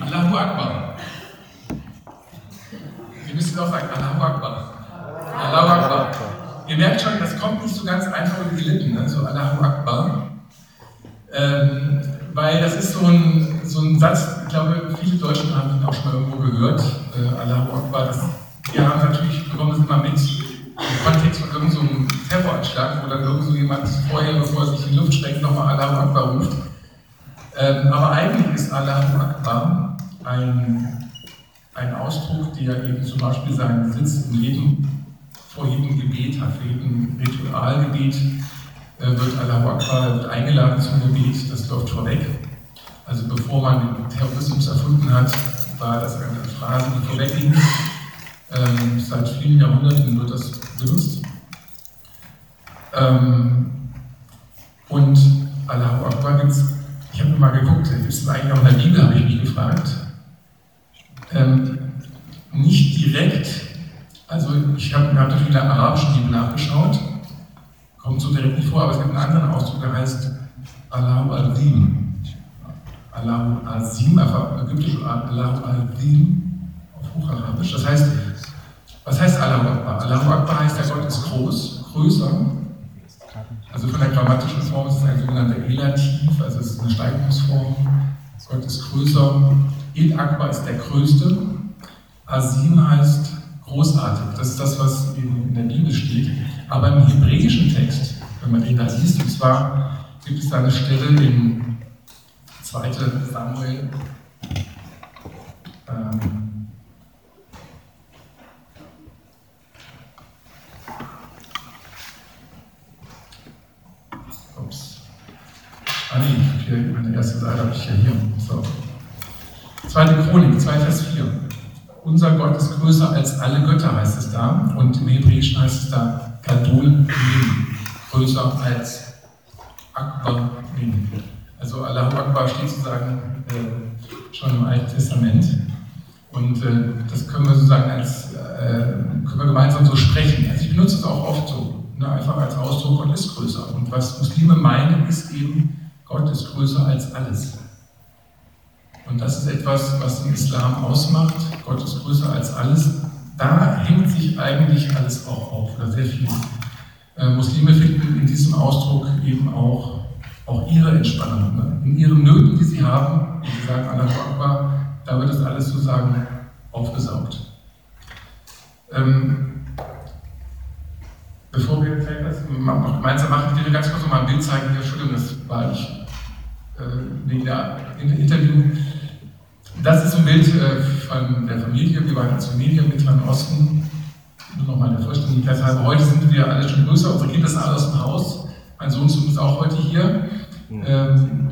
Allahu Akbar. Wir müssen auch sagen, Allahu Akbar. Allahu Akbar. Ihr merkt schon, das kommt nicht so ganz einfach über die Lippen, ne? so Allahu Akbar. Ähm, weil das ist so ein, so ein Satz, ich glaube, viele Deutschen haben ihn auch schon mal irgendwo gehört, äh, Allahu Akbar. Das, wir haben natürlich, bekommen das immer mit im Kontext von irgendeinem so Terroranschlag, wo dann irgend so jemand vorher, bevor er sich in die Luft streckt, nochmal Allahu Akbar ruft. Ähm, aber eigentlich ist Allahu Akbar ein, ein Ausdruck, der eben zum Beispiel seinen Sitz im Leben vor jedem Gebet hat, vor jedem Ritualgebet äh, wird Allahu Akbar wird eingeladen zum Gebet, das läuft vorweg. Also bevor man den Terrorismus erfunden hat, war das eine Phrase, die vorweg ging. Ähm, seit vielen Jahrhunderten wird das benutzt. Ähm, und Allahu Akbar gibt es ich habe mal geguckt, ist es eigentlich auch in der Bibel, habe ich mich gefragt. Ähm, nicht direkt, also ich habe hab natürlich in der arabischen Bibel nachgeschaut, kommt so direkt nicht vor, aber es gibt einen anderen Ausdruck, der heißt Allahu Azim. Allahu Azim, einfach ägyptisch Allahu Azim auf Hocharabisch. Das heißt, was heißt Allahu Akbar? Allahu Akbar heißt, der Gott ist groß, größer also von der grammatischen Form ist es ein sogenannter Elativ, also es ist eine Steigerungsform. Gott ist größer. El Akbar ist der Größte. Asim heißt großartig. Das ist das, was in der Bibel steht. Aber im hebräischen Text, wenn man den da liest, und zwar gibt es da eine Stelle in 2. Samuel, ähm, Ah nee, meine erste Seite habe ich ja hier. So. Zweite Chronik, 2 Vers 4. Unser Gott ist größer als alle Götter, heißt es da. Und im Hebräischen heißt es da Gadol Min, größer als Akbar Min. Also Allahu Akbar steht sozusagen äh, schon im Alten Testament. Und äh, das können wir sozusagen als, äh, können wir gemeinsam so sprechen. Also ich benutze es auch oft so, ne, einfach als Ausdruck, Gott ist größer. Und was Muslime meinen, ist eben, Gott ist größer als alles. Und das ist etwas, was den Islam ausmacht. Gott ist größer als alles. Da hängt sich alles auch auf, sehr viel. Äh, Muslime finden in diesem Ausdruck eben auch, auch ihre Entspannung. Ne? In ihren Nöten, die sie haben, wie sie sagen, Allah Akbar, da wird das alles sozusagen aufgesaugt. Ähm, bevor wir das noch gemeinsam machen, ich will ganz kurz noch mal ein Bild zeigen. Entschuldigung, das war ich äh, wegen der Interview. Das ist ein Bild äh, von der Familie. Wir waren als Familie im Mittleren Osten. Nur noch mal der Vollständigkeit halber. Heute sind wir alle schon größer. Unsere Kinder sind alle aus dem Haus. Mein Sohn ist auch heute hier. Ähm,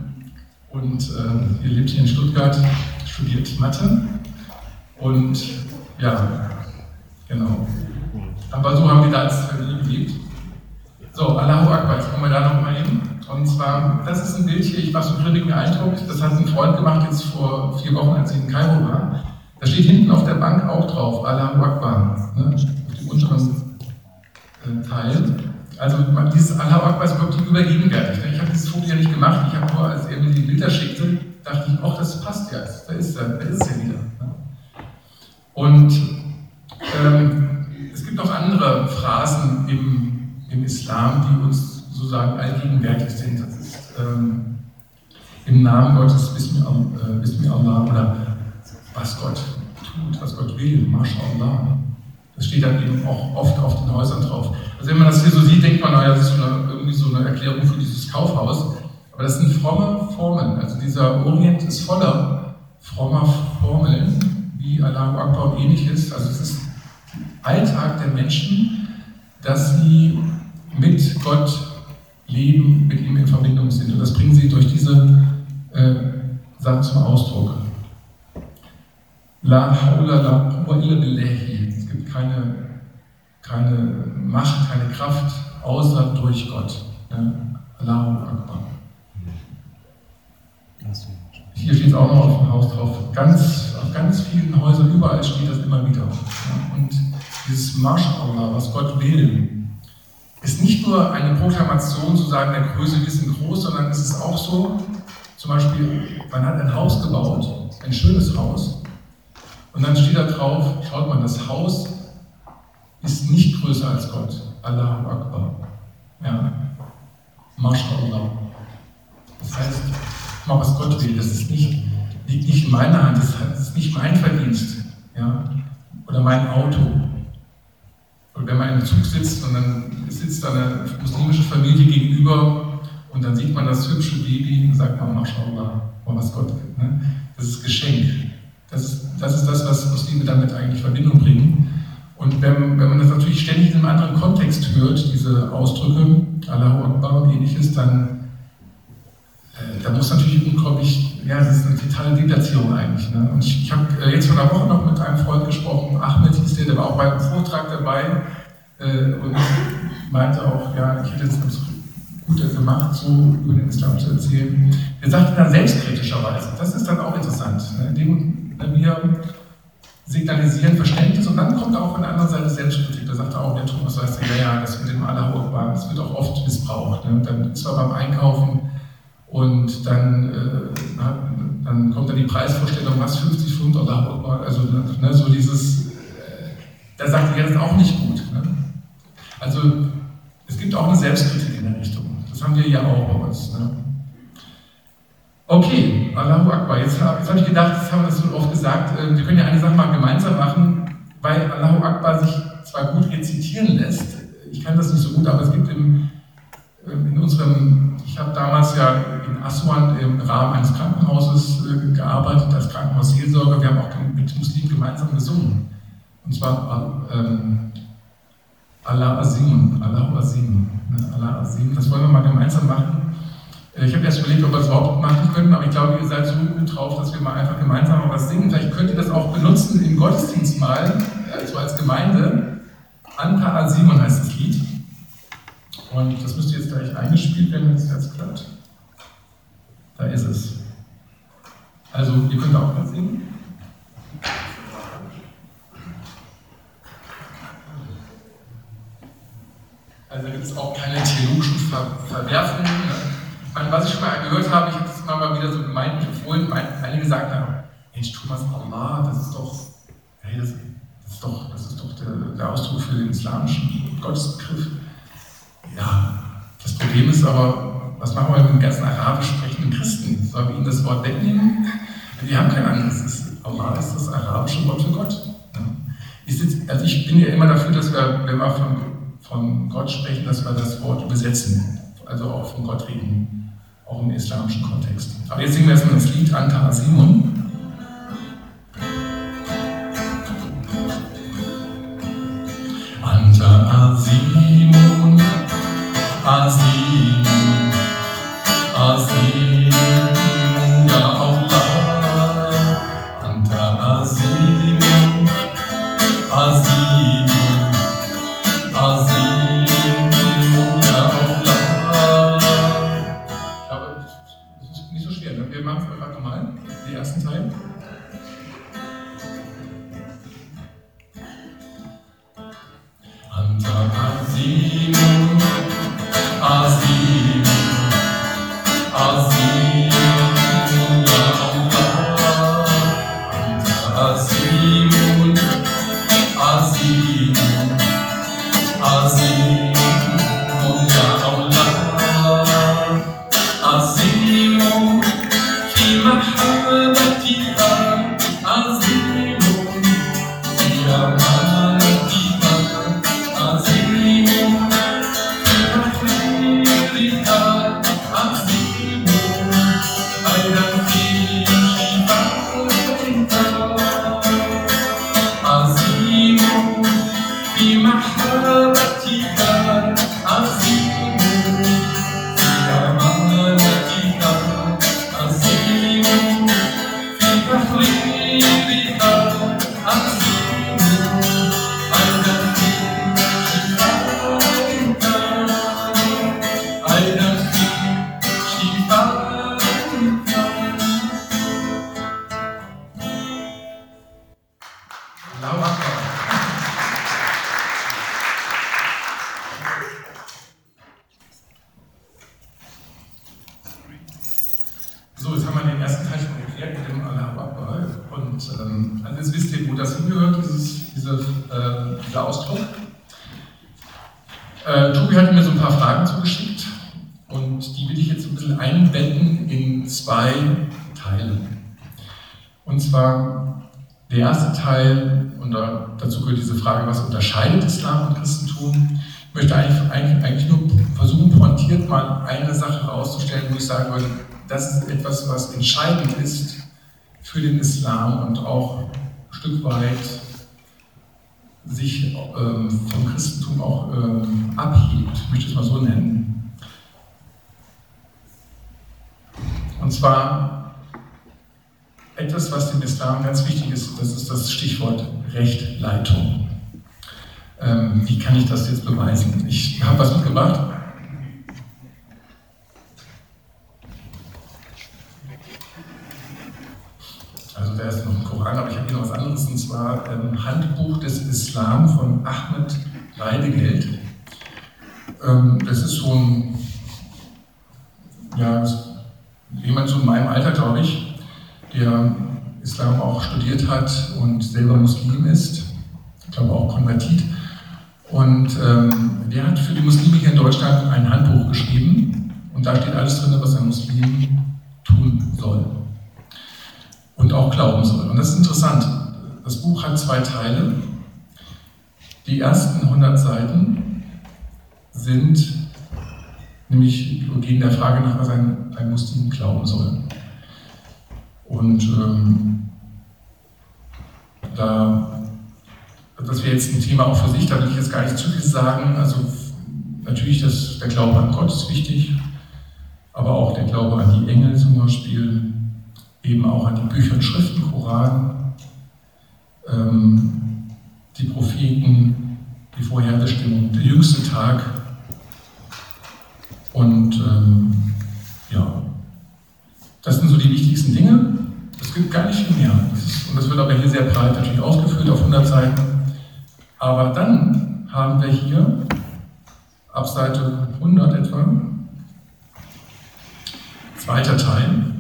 und äh, ihr lebt hier in Stuttgart, studiert Mathe. Und ja, genau. Aber so haben wir da als Familie gelebt. So, Allahu Akbar, jetzt kommen wir da noch mal hin. Und zwar, das ist ein Bild hier, ich war so völlig beeindruckt, das hat ein Freund gemacht jetzt vor vier Wochen, als ich in Kairo war. Da steht hinten auf der Bank auch drauf, Allahu Akbar, ne, unteren äh, Teil. Also dieses Allahu Akbar ist wirklich übergegenwärtig. Ne? Ich habe dieses Foto ja nicht gemacht, ich habe nur, als er mir die Bilder schickte, dachte ich, ach, das passt ja, da ist er, da ist er wieder. Ne? Und ähm, es gibt noch andere Phrasen im, im Islam, die uns sozusagen allgegenwärtig sind. Das ist ähm, im Namen Gottes Bismi, äh, Bismi Allah oder was Gott tut, was Gott will, MashaAllah. Das steht dann eben auch oft auf den Häusern drauf. Also wenn man das hier so sieht, denkt man, naja, das ist so eine, irgendwie so eine Erklärung für dieses Kaufhaus. Aber das sind fromme Formeln. Also dieser Orient ist voller frommer Formeln, wie Allahu Akbar und ähnliches. Also es ist Alltag der Menschen, dass sie mit Gott leben, mit ihm in Verbindung sind. Und das bringen sie durch diese äh, Sachen zum Ausdruck. La haula la quwwa illa. Gibt keine, keine Macht, keine Kraft, außer durch Gott. Ja? Allahu Akbar. Hier steht es auch noch auf dem Haus drauf. Ganz, auf ganz vielen Häusern, überall steht das immer wieder. Und dieses Mashallah, was Gott will, ist nicht nur eine Proklamation zu sagen, der Größe, wir groß, sondern es ist auch so, zum Beispiel, man hat ein Haus gebaut ein schönes Haus. Und dann steht da drauf, schaut mal, das Haus ist nicht größer als Gott. Allahu Akbar. Ja. MashaAllah. Das heißt, mal was Gott will, das ist nicht, liegt nicht in meiner Hand, das ist nicht mein Verdienst. Ja. Oder mein Auto. Und wenn man im Zug sitzt und dann sitzt da eine muslimische Familie gegenüber und dann sieht man das hübsche Baby und sagt man, MashaAllah, mal was Gott will. Ne? Das ist Geschenk. Das ist, das ist das, was Muslime damit eigentlich in Verbindung bringen. Und wenn, wenn man das natürlich ständig in einem anderen Kontext hört, diese Ausdrücke, Allahu Akbar und ähnliches, dann äh, da muss natürlich unglaublich, ja, das ist eine totale Deplatzierung eigentlich. Ne? Und ich, ich habe äh, jetzt vor einer Woche noch mit einem Freund gesprochen, Ahmed hieß der, der war auch bei einem Vortrag dabei äh, und meinte auch, ja, ich hätte es ganz gut gemacht, so über den Islam zu erzählen. Er sagte dann selbstkritischerweise, das ist dann auch interessant, ne? indem wir signalisieren Verständnis und dann kommt auch von der anderen Seite Selbstkritik. Da sagt er auch, der Thomas weiß ja, ja, das mit dem Allerhochbahn, das wird auch oft missbraucht. Ne? Dann ist er beim Einkaufen und dann, äh, dann kommt dann die Preisvorstellung, was 50 Pfund Allerhochbahn, also ne, so dieses, äh, da sagt er, ist auch nicht gut. Ne? Also es gibt auch eine Selbstkritik in der Richtung. Das haben wir ja auch bei uns. Ne? Okay, Allahu Akbar. Jetzt habe hab ich gedacht, das haben wir so oft gesagt, äh, wir können ja eine Sache mal gemeinsam machen, weil Allahu Akbar sich zwar gut rezitieren lässt, ich kann das nicht so gut, aber es gibt im, äh, in unserem, ich habe damals ja in Aswan im Rahmen eines Krankenhauses äh, gearbeitet, als Krankenhausseelsorger, wir haben auch mit Muslimen gemeinsam gesungen. Und zwar ähm, Allah Azim, Allahu Azim, ne? Allah Azim, das wollen wir mal gemeinsam machen. Äh, ich habe erst überlegt, ob wir es überhaupt machen können, aber ich glaube, ihr seid so gut drauf, dass wir mal einfach gemeinsam was singen. Vielleicht könnt ihr das auch benutzen im Gottesdienst mal, also als Gemeinde. Anta a Simon heißt das Lied. Und das müsste jetzt gleich eingespielt werden, wenn es jetzt klappt. Da ist es. Also, ihr könnt auch mal singen. Also da gibt es auch keine theologischen Ver Verwerfungen. Ne? Meine, was ich schon mal gehört habe, ich habe das immer mal wieder so gemeint, empfohlen, einige gesagt haben, Mensch, Thomas Allah, das ist doch, hey, das, das ist doch, das ist doch der, der Ausdruck für den islamischen Gottesbegriff. Ja, das Problem ist aber, was machen wir mit den ganzen arabisch sprechenden Christen? Sollen wir ihnen das Wort wegnehmen? Die haben kein anderes. Allah ist das arabische Wort für Gott. Ich, sitz, also ich bin ja immer dafür, dass wir, wenn wir von, von Gott sprechen, dass wir das Wort übersetzen. Also auch von Gott reden auch im islamischen Kontext. Aber jetzt singen wir erstmal das Lied Anta Simon. Will ich jetzt ein bisschen einbetten in zwei Teile. Und zwar der erste Teil, und dazu gehört diese Frage, was unterscheidet Islam und Christentum? Ich möchte eigentlich, nur versuchen, pointiert mal eine Sache herauszustellen, wo ich sagen würde, das ist etwas, was entscheidend ist für den Islam und auch ein Stück weit sich ähm, vom Christentum auch ähm, abhebt, ich möchte es mal so nennen. Und zwar etwas, was dem Islam ganz wichtig ist, das ist das Stichwort Rechtleitung. Ähm, wie kann ich das jetzt beweisen? Ich habe was mitgebracht. Also da ist noch ein Koran, aber ich habe hier noch was anderes, und zwar ähm, Handbuch des Islam von Ahmed Reidegeld. Ähm, das ist so ein, ja, jemand so in meinem Alter, glaube ich, der Islam auch studiert hat und selber Muslim ist, ich glaube auch konvertiert. Und ähm, der hat für die Muslime hier in Deutschland ein Handbuch geschrieben und da steht alles drin, was ein Muslim tun soll und auch glauben soll. Und das ist interessant. Das Buch hat zwei Teile. Die ersten 100 Seiten sind nämlich gehen der Frage nach, was ein, ein Muslim glauben soll. Und ähm, da, das wäre jetzt ein Thema auch für sich, da will ich jetzt gar nicht zu viel sagen. Also natürlich, das, der Glaube an Gott ist wichtig, aber auch der Glaube an die Engel zum Beispiel, eben auch an die Bücher und Schriften, Koran, ähm, die Propheten, die Vorherbestimmung, der jüngste Tag. Und ähm, ja, das sind so die wichtigsten Dinge. Es gibt gar nicht viel mehr. Und das wird aber hier sehr breit natürlich ausgeführt auf 100 Seiten. Aber dann haben wir hier ab Seite 100 etwa, zweiter Teil,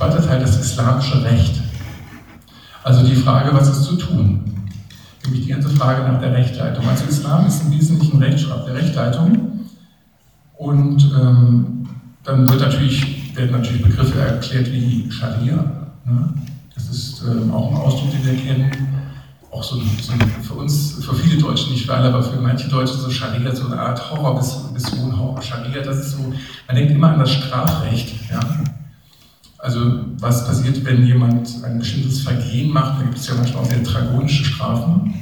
Zweiter Teil, das islamische Recht. Also die Frage, was ist zu tun? Nämlich die ganze Frage nach der Rechtleitung. Also Islam ist im Wesentlichen Rechtsschrift der Rechtleitung. Und ähm, dann wird natürlich, werden natürlich Begriffe erklärt wie Scharia. Ne? Das ist ähm, auch ein Ausdruck, den wir kennen. Auch so, so, für uns, für viele Deutsche, nicht für alle, aber für manche Deutsche so Scharia, so eine Art Horrorvision, Horror, Scharia, das ist so, man denkt immer an das Strafrecht. Ja? Also was passiert, wenn jemand ein bestimmtes Vergehen macht, da gibt es ja manchmal auch sehr drakonische Strafen.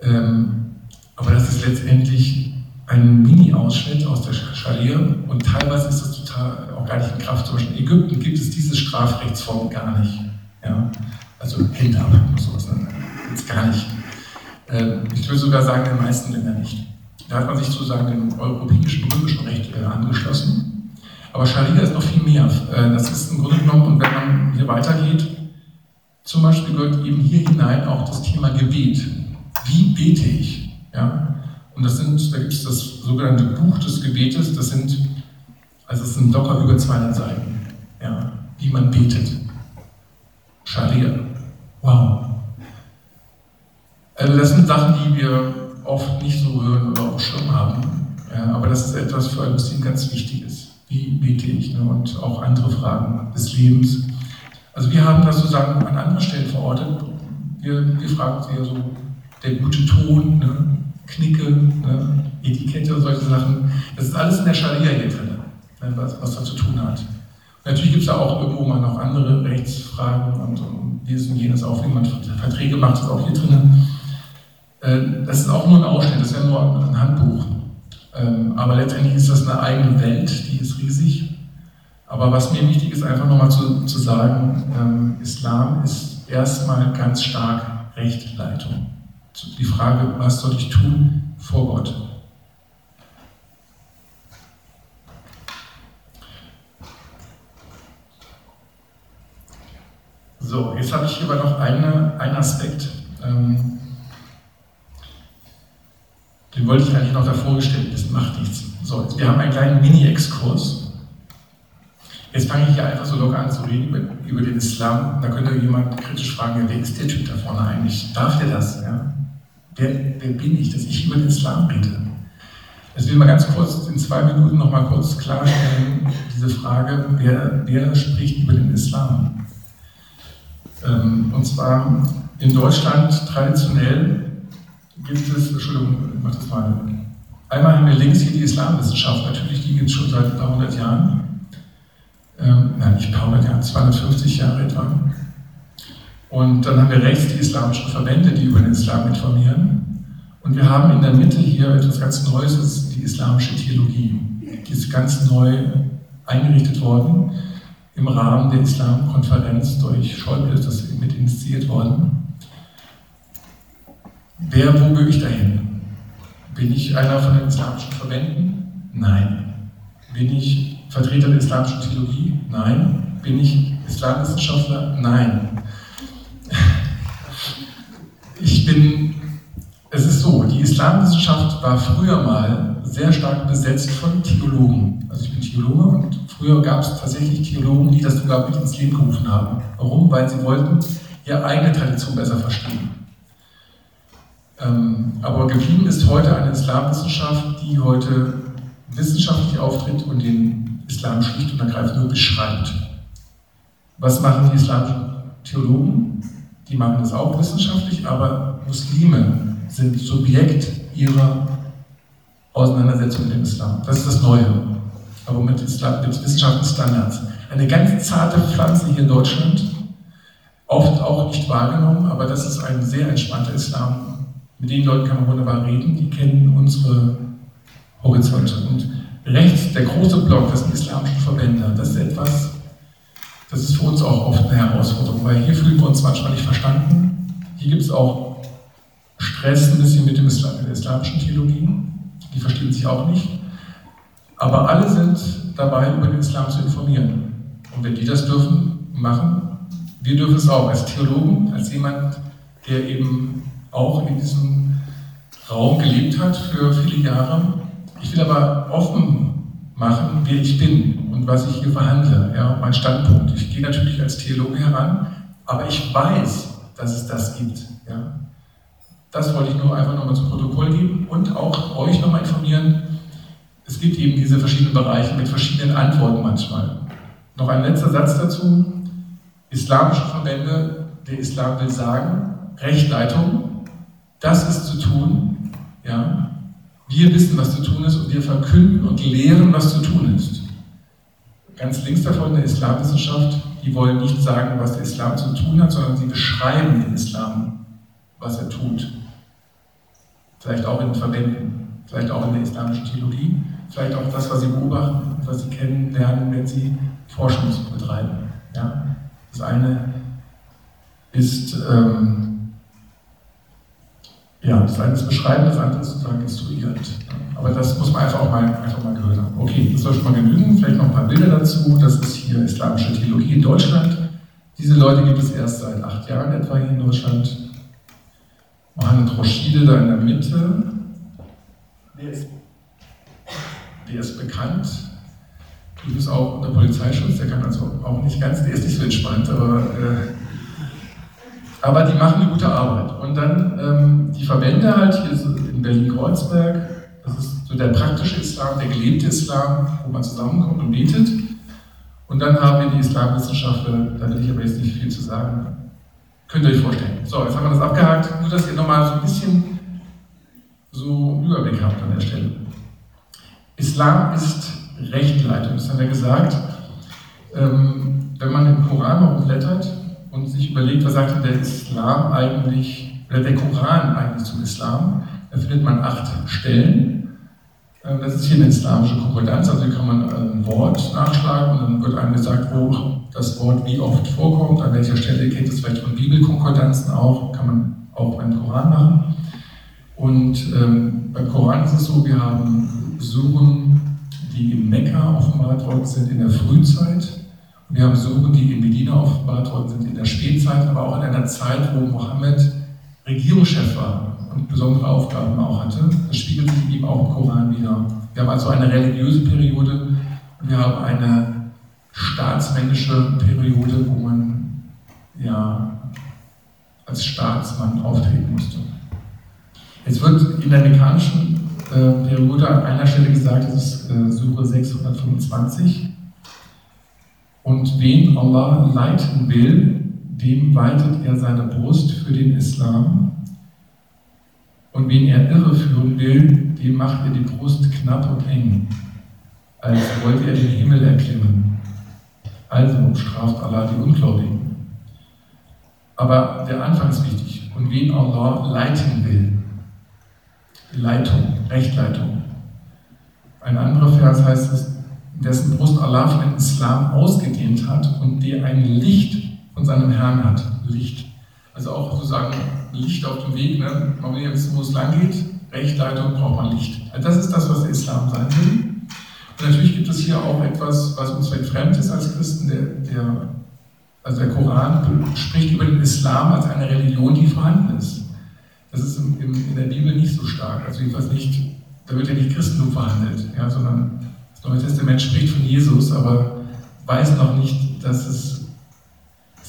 Ähm, aber das ist letztendlich ein Mini-Ausschnitt aus der Scharia und teilweise ist das total auch gar nicht in Kraft. Zum Beispiel in Ägypten gibt es diese Strafrechtsform gar nicht. Ja? Also Hände ab und sowas. Ne? Gibt es gar nicht. Ähm, ich würde sogar sagen, in den meisten Ländern nicht. Da hat man sich sozusagen dem europäischen, römischen Recht äh, angeschlossen. Aber Scharia ist noch viel mehr. Äh, das ist im Grunde genommen, und wenn man hier weitergeht, zum Beispiel gehört eben hier hinein auch das Thema Gebet. Wie bete ich? Ja? Und das sind, da gibt es das sogenannte Buch des Gebetes, das sind, also es sind locker über 200 Seiten, ja? wie man betet. Scharia. Wow. Also das sind Sachen, die wir oft nicht so hören oder auf Schirm haben. Ja, aber das ist etwas für ein Muslim ganz Wichtiges wie bete ich ne? und auch andere Fragen des Lebens. Also wir haben das sozusagen an anderen Stellen verortet. Wir, wir fragen uns eher so, der gute Ton, ne? Knicke, ne? Etikette, solche Sachen. Das ist alles in der Scharia hier drin, ne? was, was da zu tun hat. Und natürlich gibt es da auch irgendwo mal noch andere Rechtsfragen und, und dieses und jenes auch, wie man Verträge macht, ist auch hier drin. Äh, das ist auch nur ein Ausschnitt, das ist ja nur ein Handbuch. Ähm, aber letztendlich ist das eine eigene Welt, die ist riesig. Aber was mir wichtig ist, einfach nochmal zu, zu sagen, ähm, Islam ist erstmal ganz stark Rechtleitung. Die Frage, was soll ich tun vor Gott? So, jetzt habe ich hier aber noch eine, einen Aspekt. Ähm, den wollte ich eigentlich noch davor gestellt, das macht nichts. So, wir haben einen kleinen Mini-Exkurs. Jetzt fange ich hier einfach so locker an zu reden über, über den Islam. Da könnte jemand kritisch fragen, wer ist der Typ da vorne eigentlich? Darf der das? Ja? Wer, wer bin ich, dass ich über den Islam rede? Will ich mal ganz kurz in zwei Minuten noch mal kurz klarstellen, diese Frage, wer, wer spricht über den Islam? Ähm, und zwar in Deutschland traditionell gibt es, Entschuldigung, ich mach das mal. Einmal haben wir links hier die Islamwissenschaft, natürlich, die gibt es schon seit ein paar hundert Jahren ähm, nein, nicht ein paar hundert Jahre, 250 Jahre etwa. Und dann haben wir rechts die islamischen Verbände, die über den Islam informieren. Und wir haben in der Mitte hier etwas ganz Neues, das ist die islamische Theologie. Die ist ganz neu eingerichtet worden. Im Rahmen der Islamkonferenz durch Schäuble ist das mit initiiert worden. Wer, wo gehöre ich dahin? Bin ich einer von den islamischen Verbänden? Nein. Bin ich Vertreter der islamischen Theologie? Nein. Bin ich Islamwissenschaftler? Nein. Ich bin, es ist so, die Islamwissenschaft war früher mal sehr stark besetzt von Theologen. Also ich bin Theologe und früher gab es tatsächlich Theologen, die das sogar mit ins Leben gerufen haben. Warum? Weil sie wollten ihre eigene Tradition besser verstehen. Ähm, aber geblieben ist heute eine Islamwissenschaft, die heute wissenschaftlich auftritt und den Islam schlicht und ergreifend nur beschreibt. Was machen die islamischen Theologen? Die machen das auch wissenschaftlich, aber Muslime sind Subjekt ihrer Auseinandersetzung mit dem Islam. Das ist das Neue. Aber mit, Islam, mit wissenschaftlichen Standards. Eine ganz zarte Pflanze hier in Deutschland, oft auch nicht wahrgenommen, aber das ist ein sehr entspannter Islam. Mit den Leuten kann man wunderbar reden, die kennen unsere Horizonte. Und rechts der große Block, das sind islamische Verbände. Das ist etwas, das ist für uns auch oft eine Herausforderung, weil hier fühlen wir uns manchmal nicht verstanden. Hier gibt es auch Stress ein bisschen mit, dem Islam, der islamischen Theologie. Die verstehen sich auch nicht. Aber alle sind dabei, über den Islam zu informieren. Und wenn die das dürfen, machen, wir dürfen es auch als Theologen, als jemand, der eben auch in diesem Raum gelebt hat für viele Jahre ich will aber offen machen, wer ich bin und was ich hier verhandle, ja, mein Standpunkt. Ich gehe natürlich als Theologe heran, aber ich weiß, dass es das gibt. Ja. Das wollte ich nur einfach nochmal zum Protokoll geben und auch euch nochmal informieren. Es gibt eben diese verschiedenen Bereiche mit verschiedenen Antworten manchmal. Noch ein letzter Satz dazu. Islamische Verbände, der Islam will sagen, Rechtleitung, das ist zu tun, ja, wir wissen, was zu tun ist und wir verkünden und lehren, was zu tun ist. Ganz links davon der Islamwissenschaft, die wollen nicht sagen, was der Islam zu tun hat, sondern sie beschreiben den Islam, was er tut. Vielleicht auch in den Verbänden, vielleicht auch in der islamischen Theologie, vielleicht auch das, was sie beobachten und was sie kennenlernen, wenn sie Forschung betreiben. Ja? Das eine ist ähm, ja, das eine ist beschreiben, das andere ist sozusagen instruierend. Aber das muss man einfach auch mal, einfach mal gehört haben. Okay, das soll schon mal genügen. Vielleicht noch ein paar Bilder dazu. Das ist hier islamische Theologie in Deutschland. Diese Leute gibt es erst seit acht Jahren etwa hier in Deutschland. Mohammed Roshide da in der Mitte. Der ist, der ist bekannt. Du bist auch unter Polizeischutz, der kann also auch nicht ganz, der ist nicht so entspannt, aber äh, aber die machen eine gute Arbeit. Und dann ähm, die Verbände halt, hier in Berlin-Kreuzberg, das ist so der praktische Islam, der gelebte Islam, wo man zusammenkommt und betet. Und dann haben wir die Islamwissenschaftler, da will ich aber jetzt nicht viel zu sagen. Könnt ihr euch vorstellen. So, jetzt haben wir das abgehakt, nur dass ihr nochmal so ein bisschen so einen Überblick habt an der Stelle. Islam ist Rechtleitung, das haben wir gesagt. Ähm, wenn man den Koran mal umblättert, und sich überlegt, was sagt der Islam eigentlich, oder der Koran eigentlich zum Islam, da findet man acht Stellen. Ähm, das ist hier eine islamische Konkordanz, also hier kann man ein Wort nachschlagen und dann wird einem gesagt, wo das Wort wie oft vorkommt, an welcher Stelle, kennt das vielleicht von Bibelkonkordanzen auch, kann man auch beim Koran machen. Und ähm, beim Koran ist es so, wir haben Suren, die in Mekka offenbart worden sind in der Frühzeit, wir haben Suchen, die in Medina offenbart worden sind, in der Spätzeit, aber auch in einer Zeit, wo Mohammed Regierungschef war und besondere Aufgaben auch hatte. Das spiegelt sich eben auch im Koran wieder. Wir haben also eine religiöse Periode und wir haben eine staatsmännische Periode, wo man ja als Staatsmann auftreten musste. Jetzt wird in der mekanischen äh, Periode an einer Stelle gesagt, das ist äh, Suche 625, und wen Allah leiten will, dem weitet er seine Brust für den Islam. Und wen er irreführen will, dem macht er die Brust knapp und eng, als wollte er den Himmel erklimmen. Also straft Allah die Ungläubigen. Aber der Anfang ist wichtig. Und wen Allah leiten will. Leitung, Rechtleitung. Ein anderer Vers heißt es, dessen Brust Allah für den Islam ausgedehnt hat und der ein Licht von seinem Herrn hat. Licht. Also auch sozusagen Licht auf dem Weg. Ne? Man will jetzt, wo es lang geht, Rechtleitung braucht man Licht. Also das ist das, was der Islam sein will. Und natürlich gibt es hier auch etwas, was uns vielleicht fremd ist als Christen. Der, der, also der Koran spricht über den Islam als eine Religion, die vorhanden ist. Das ist im, im, in der Bibel nicht so stark. Also jedenfalls nicht, da wird ja nicht Christentum verhandelt, ja, sondern das Neue Testament spricht von Jesus, aber weiß noch nicht, dass es, es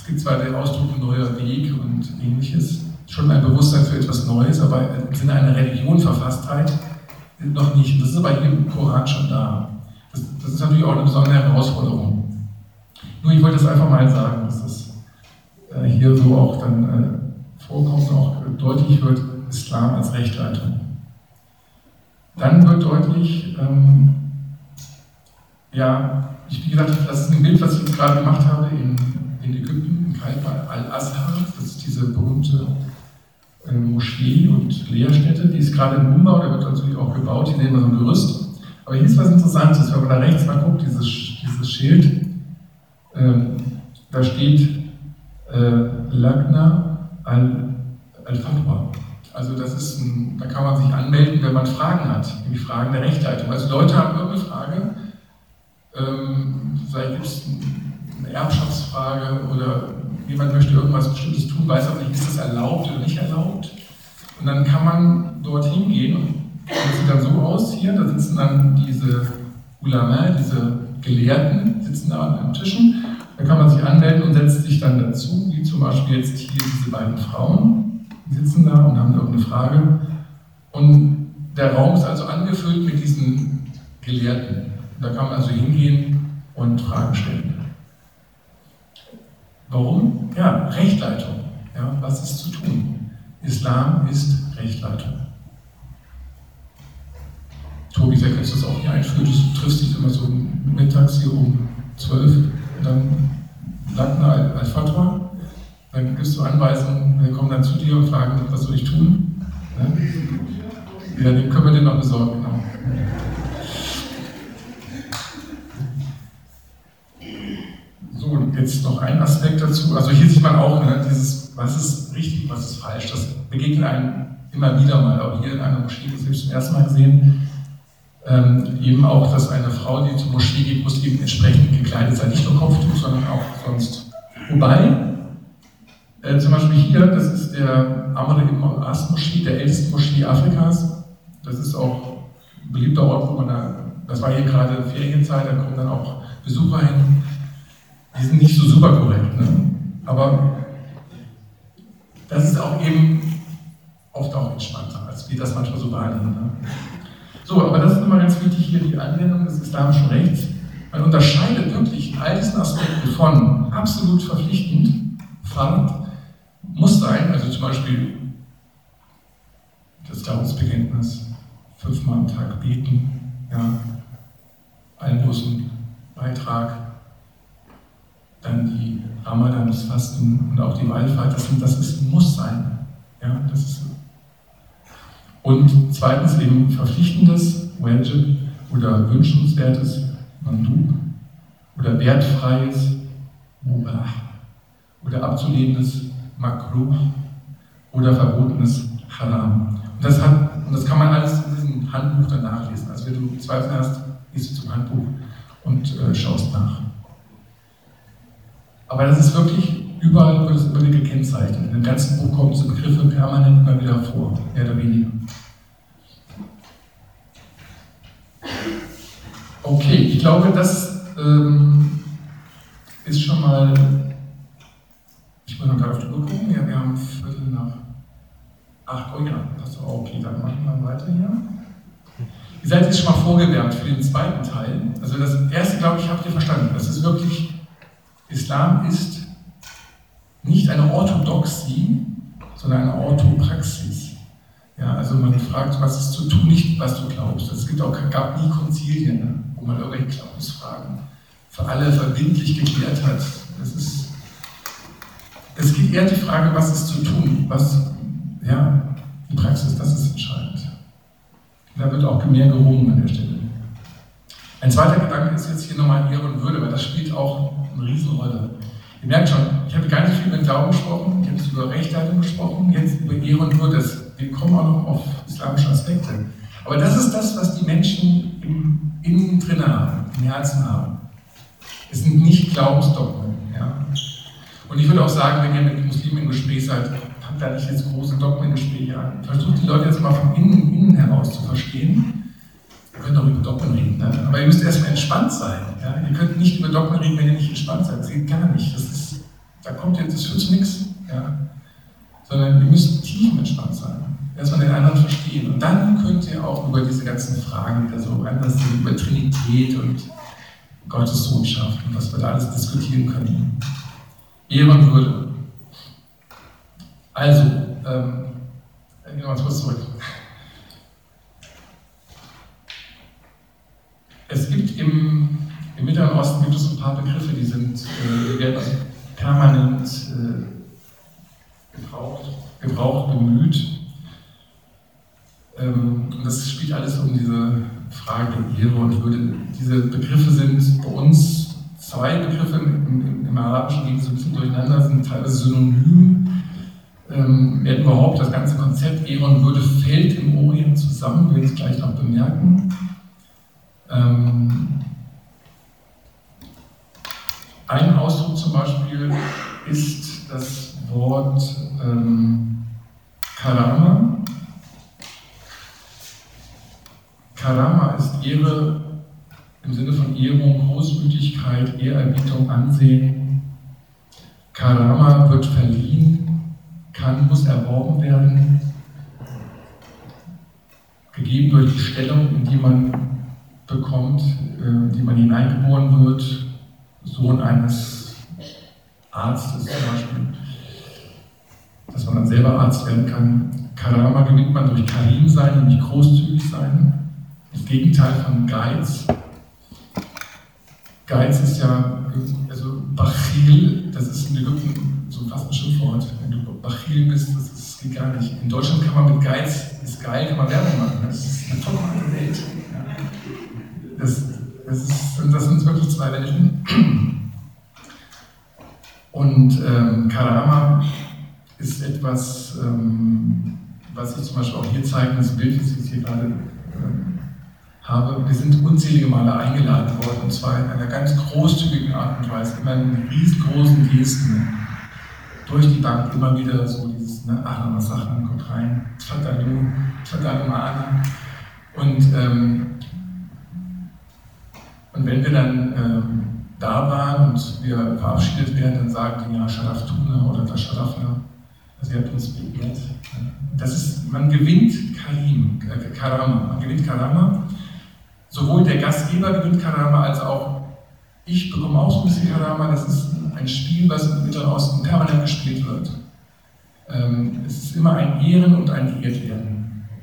gibt zwar den Ausdruck neuer Weg und ähnliches, schon ein Bewusstsein für etwas Neues, aber im Sinne einer Religion Verfasstheit noch nicht. Das ist aber hier im Koran schon da. Das, das, ist natürlich auch eine besondere Herausforderung. Nur ich wollte das einfach mal sagen, dass das äh, hier so auch dann äh, vorkommt und auch deutlich wird, Islam als Rechtleitung. Dann wird deutlich, ähm, ja, ich, wie gesagt, das ist ein Bild, was ich jetzt gerade gemacht habe in, in Ägypten, in Kaifa al-Azhar. Das ist diese berühmte äh, Moschee und Lehrstätte. Die ist gerade im Umbau, da wird natürlich auch gebaut. Hier sehen wir so ein Gerüst. Aber hier ist was Interessantes, wenn man da rechts mal guckt, dieses, dieses Schild. Ähm, da steht äh, Lagna al-Fatwa. Also das ist ein, da kann man sich anmelden, wenn man Fragen hat, nämlich Fragen der Rechtleitung. Also Leute haben irgendeine Frage, ähm, vielleicht gibt es eine Erbschaftsfrage oder jemand möchte irgendwas Bestimmtes tun, weiß aber nicht, ist das erlaubt oder nicht erlaubt. Und dann kann man dorthin gehen und das sieht dann so aus hier, da sitzen dann diese Ulama, diese Gelehrten, sitzen da an den Tischen. Da kann man sich anmelden und setzt sich dann dazu, wie zum Beispiel jetzt hier diese beiden Frauen, die sitzen da und haben irgendeine Frage. Und der Raum ist also angefüllt mit diesen Gelehrten. Da kann man also hingehen und Fragen stellen. Warum? Ja, Rechtleitung. Ja, was ist zu tun? Islam ist Rechtleitung. Tobi, vielleicht kannst du das auch hier einführen. Du triffst dich immer so mittags hier um 12 und dann Lagna al-Fatwa. Dann gibst du Anweisungen, wir kommen dann zu dir und fragen, was soll ich tun? Ja, den können wir dir noch besorgen, jetzt ein Aspekt dazu. Also hier sieht man auch ne, dieses, was ist richtig, was ist falsch. Das begegnet einem immer wieder mal. Auch hier in einer Moschee, das habe ich zum ersten Mal gesehen. Ähm, eben auch, dass eine Frau, die zur Moschee geht, muss eben entsprechend gekleidet sein. Nicht nur Kopftuch, sondern auch sonst. Wobei, äh, zum Beispiel hier, das ist der Amr ibn As Moschee, der älteste Moschee Afrikas. Das ist auch ein beliebter Ort, wo man da, das war hier gerade Ferienzeit, da kommen dann auch Besucher hin die sind nicht so super korrekt. Ne? Aber das ist auch eben oft auch entspannter, als wir das manchmal so wahrnehmen. Ne? So, aber das ist immer ganz wichtig hier, die Anwendung des islamischen Rechts. Man unterscheidet wirklich all diesen Aspekten von absolut verpflichtend, Fahrt, muss sein, also zum Beispiel das Glaubensbekenntnis, fünfmal am Tag beten, ja, Almosen, Beitrag, dann die Ramadan, das Fasten und auch die Wallfahrt, das, das ist, muss sein. Ja, das ist, und zweitens eben verpflichtendes, Wajib, oder wünschenswertes, Mandub, oder wertfreies, Mubah, oder abzulehnendes, Makruh, oder verbotenes, Haram. Und das, hat, und das kann man alles in diesem Handbuch dann nachlesen. Also wenn du Zweifel hast, gehst du zum Handbuch und äh, schaust nach. Aber das ist wirklich, überall wieder gekennzeichnet. In dem ganzen Buch kommen diese Begriffe permanent immer wieder vor, mehr oder weniger. Okay, ich glaube, das ähm, ist schon mal, ich muss noch gerade auf die Uhr gucken, ja, wir haben Viertel nach acht Uhr, ja, auch, okay, dann machen wir weiter hier. Ihr seid jetzt schon mal vorgewärmt für den zweiten Teil. Also das erste, glaube ich, habt ihr verstanden. Das ist wirklich, Islam ist nicht eine Orthodoxie, sondern eine Orthopraxis. Ja, also man fragt, was ist zu tun, nicht was du glaubst. Es gibt auch, gab nie Konzilien, ne, wo man irgendwelche Glaubensfragen für alle verbindlich geklärt hat. Es, ist, es geht eher die Frage, was ist zu tun, was, ja, die Praxis, das ist entscheidend. Da wird auch mehr gerungen an der Stelle. Ein zweiter Gedanke ist jetzt hier nochmal Ehre und Würde, weil das spielt auch eine Riesenrolle. Ihr merkt schon, ich habe gar nicht viel über Glauben gesprochen, ich habe jetzt über Rechtleitung gesprochen, jetzt über Ehre und Würde. Wir kommen auch noch auf islamische Aspekte. Aber das ist das, was die Menschen im Innen drin haben, im Herzen haben. Es sind nicht Glaubensdogmen. Ja? Und ich würde auch sagen, wenn ihr mit Muslimen im Gespräch seid, habt da nicht jetzt große Dogmengespräche an. Versucht die Leute jetzt mal von innen, innen heraus zu verstehen. Ihr könnt auch über Dogmen reden, ne? aber ihr müsst erstmal entspannt sein. Ja? Ihr könnt nicht über Dogmen reden, wenn ihr nicht entspannt seid. Das geht gar nicht. Das ist, da kommt jetzt, das führt zu nichts. Ja? Sondern ihr müsst tief entspannt sein. Erstmal den anderen verstehen. Und dann könnt ihr auch über diese ganzen Fragen wieder so anders sind, über Trinität und Gottes Sohnschaft und was wir da alles diskutieren können. Ehrenwürde. Also, ähm, gehen wir mal kurz zurück. Es gibt im, im Mittleren Osten gibt es ein paar Begriffe, die sind äh, werden also permanent äh, gebraucht, gebraucht, bemüht. Ähm, das spielt alles um diese Frage der Ehre und Würde. Diese Begriffe sind bei uns zwei Begriffe im, im, im Arabischen gehen so ein bisschen durcheinander, sind teilweise synonym. Ähm, werden überhaupt das ganze Konzept Ehre und Würde fällt im Orient zusammen, wir werden es gleich noch bemerken. Ähm, ein Ausdruck zum Beispiel ist das Wort ähm, Karama. Karama ist Ehre im Sinne von Ehrung, Großmütigkeit, Ehrerbietung, Ansehen. Karama wird verliehen, kann, muss erworben werden, gegeben durch die Stellung, in die man bekommt, in die man hineingeboren wird, Sohn eines Arztes zum Beispiel, dass man dann selber Arzt werden kann. Karama gewinnt man durch Karim sein, nämlich großzügig sein. Das Gegenteil von Geiz. Geiz ist ja, also Bachil, das ist in Ägypten so fast ein Schimpfwort. Wenn du Bachil bist, das, ist, das geht gar nicht. In Deutschland kann man mit Geiz, ist geil, kann man Werbung machen. Das ist eine tolle Welt. Das, das, ist, das Welten. Und ähm, Karama ist etwas, ähm, was sich zum Beispiel auch hier zeigt, das Bild, das ich hier gerade ähm, habe, wir sind unzählige Male eingeladen worden, und zwar in einer ganz großzügigen Art und Weise, immer in riesengroßen Gesten, durch die Bank immer wieder so dieses, ne, ach, Sachen, kommt rein, Tfadalu, Tfadalu an. Und, ähm, und wenn wir dann ähm, da waren und wir verabschiedet werden, dann sagen die ja Sharaftuna oder das Sharafna, also ihr habt uns begehrt. Das ist, man gewinnt Karim, äh, Karama, man gewinnt Karama sowohl der Gastgeber gewinnt Karama als auch ich bekomme auch ein bisschen Karama. Das ist ein Spiel, was im Mittleren Osten permanent gespielt wird. Ähm, es ist immer ein Ehren und ein Geehrt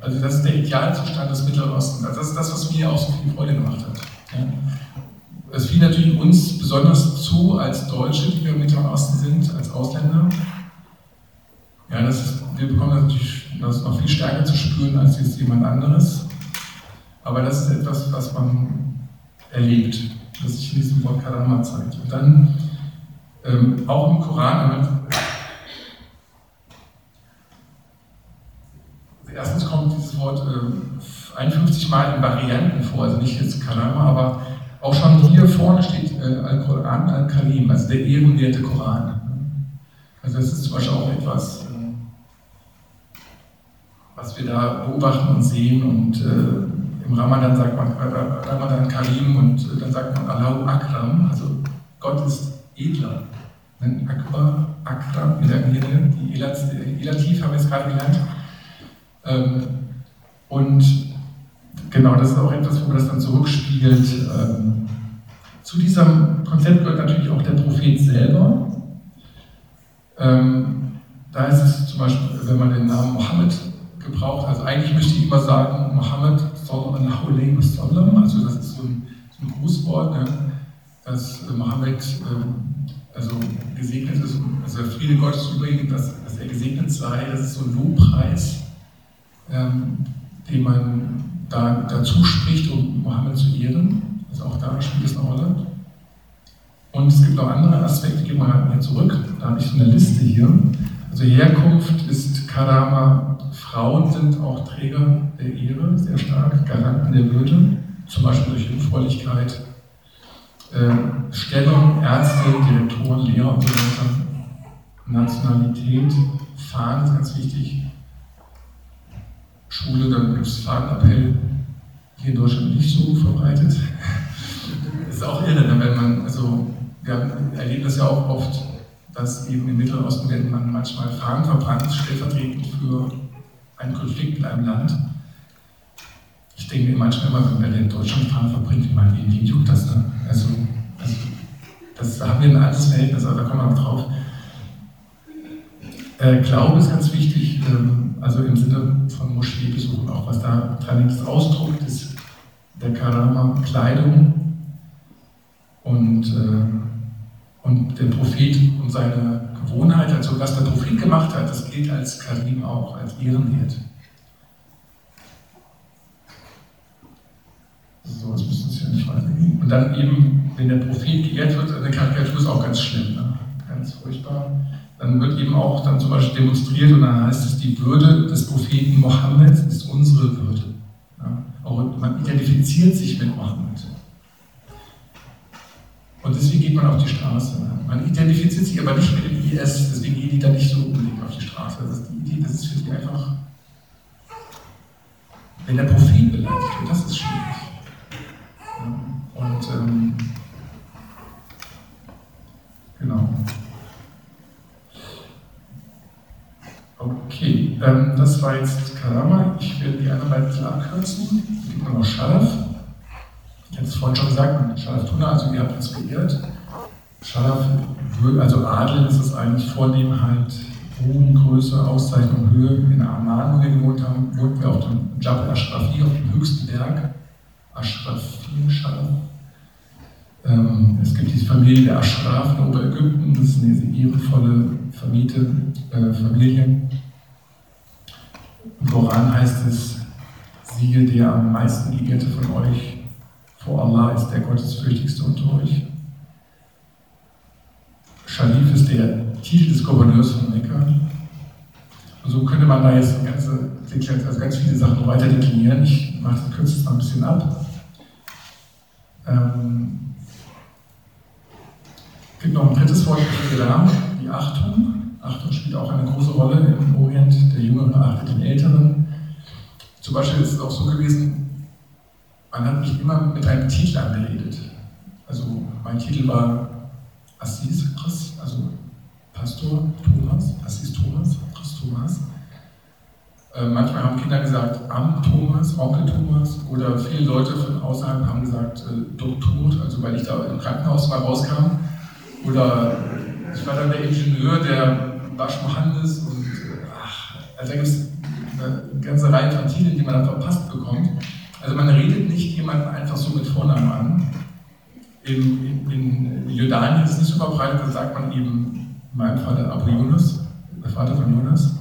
Also das ist der Idealzustand des Mittleren Ostens. Also das ist das, was mir auch so viel Freude gemacht hat. Ja. Es fiel natürlich uns besonders zu als Deutsche, die wir im Mittleren Osten sind, als Ausländer. Ja, das ist, wir bekommen das natürlich das noch viel stärker zu spüren als jetzt jemand anderes. Aber das ist etwas, was man erlebt, das sich in diesem Wort Karama zeigt. Und dann ähm, auch im Koran, erstens kommt dieses Wort äh, 51 Mal in Varianten vor, also nicht jetzt Karama, aber auch schon hier vorne steht äh, Al-Quran, Al-Karim, also der ehrenwerte Koran. Also das ist zum Beispiel auch etwas, äh, was wir da beobachten und sehen und äh, im Ramadan sagt man Ramadan Karim und dann sagt man Allahu Akram, also Gott ist edler. Akbar, Akram, in der die Elativ haben wir jetzt gerade gelernt. Ähm, und genau, das ist auch etwas, wo man das dann zurückspiegelt. Ähm, zu diesem Konzept gehört natürlich auch der Prophet selber. Ähm, da ist es zum Beispiel, wenn man den Namen Mohammed gebraucht, also eigentlich möchte ich immer sagen, Mohammed sallallahu alaihi wasallam, also das ist so ein, so ein Grußwort, ne, dass äh, Mohammed äh, also gesegnet ist, also der Friede Gottes über ihn, dass, dass er gesegnet sei, das ist so ein Lobpreis, ähm, den man da, dazu spricht, um Mohammed zu ehren. Also auch da spielt es eine Rolle. Und es gibt noch andere Aspekte, gehen wir hier zurück, da habe ich so eine Liste hier. Also Herkunft ist Karama, Frauen sind auch Träger der Ehre, sehr stark, Garanten der Würde, zum Beispiel durch Jungfräulichkeit, äh, Stellung, Ärzte, Direktoren, Lehrer und so weiter, Nationalität, Fahnen ist ganz wichtig, Schule, dann gibt es Fahnenappell, hier in Deutschland nicht so verbreitet. Das ist auch irre, ne, wenn man, also wir erleben das ja auch oft, dass eben im Mittleren Osten werden man manchmal Fahnen verbrannt, stellvertretend für einen Konflikt in einem Land. Ich denke mir manchmal immer, wenn wir in Deutschland Fahnen verbringen, ich meine, wie juckt das? Ne? Also, also das, da haben wir ein altes Verhältnis, aber da kommen wir noch drauf. Äh, Glaube ist ganz wichtig, ähm, also im Sinne von Moscheebesuchen, auch was da dran. Ausdruck ist der Karama Kleidung und, äh, und der Prophet und seine Gewohnheit, also was der Prophet gemacht hat, das gilt als Karim auch, als Ehrenwert. So, das müssen Sie ja nicht weitergehen. Und dann eben, wenn der Prophet geehrt wird, eine Karikatur ist auch ganz schlimm, ne? ganz furchtbar. Dann wird eben auch dann zum Beispiel demonstriert und dann heißt es, die Würde des Propheten Mohammed ist unsere Würde. Ja? Auch man identifiziert sich mit Mohammed. Und deswegen geht man auf die Straße. Ne? Man identifiziert sich aber nicht mit dem IS, deswegen gehen die da nicht so unbedingt auf die Straße. Das ist, die Idee, das ist für die einfach, wenn der Prophet beleidigt wird, das ist schwierig. Und ähm, genau. Okay, ähm, das war jetzt Karama. Ich werde die anderen beiden klar kürzen. Es gibt noch Scharaf. Ich habe es vorhin schon gesagt, Scharaf Tuna, also ihr habt geehrt. Scharaf, also Adel ist es eigentlich Vornehmheit, Ruhm, Größe, Auszeichnung, Höhe. In Amman, wo wir gewohnt haben, wohnten wir auf dem Jabal Ashrafi, auf dem höchsten Berg. Ashrafim, Scharaf. Ähm, es gibt die Familie der Ashraf in Oberägypten, das ist eine ehrenvolle Vermiete, äh, Familie. Im Koran heißt es, siehe, der am meisten geehrte von euch vor Allah ist der Gottesfürchtigste unter euch. Sharif ist der Titel des Gouverneurs von Mekka. Und so könnte man da jetzt ganze, also ganz viele Sachen weiter deklinieren. Ich mache das kürzest mal ein bisschen ab. Ähm, es gibt noch ein drittes Wort für Islam, die Achtung. Achtung spielt auch eine große Rolle im Orient. Der Jüngere achtet den Älteren. Zum Beispiel ist es auch so gewesen, man hat mich immer mit einem Titel angeredet. Also mein Titel war Assis, also Pastor Thomas, Assis Thomas, Chris Thomas. Äh, manchmal haben Kinder gesagt Am Thomas, Onkel Thomas oder viele Leute von außerhalb haben gesagt äh, Doktor, also weil ich da im Krankenhaus mal rauskam oder ich war dann der Ingenieur, der Basch Mohandes und ach, also da gibt es eine ganze Reihe von Titeln, die man dann verpasst bekommt. Also man redet nicht jemanden einfach so mit Vornamen an. In, in, in Jordanien ist es nicht so verbreitet, da sagt man eben mein Vater Abu Yunus, der Vater von Jonas.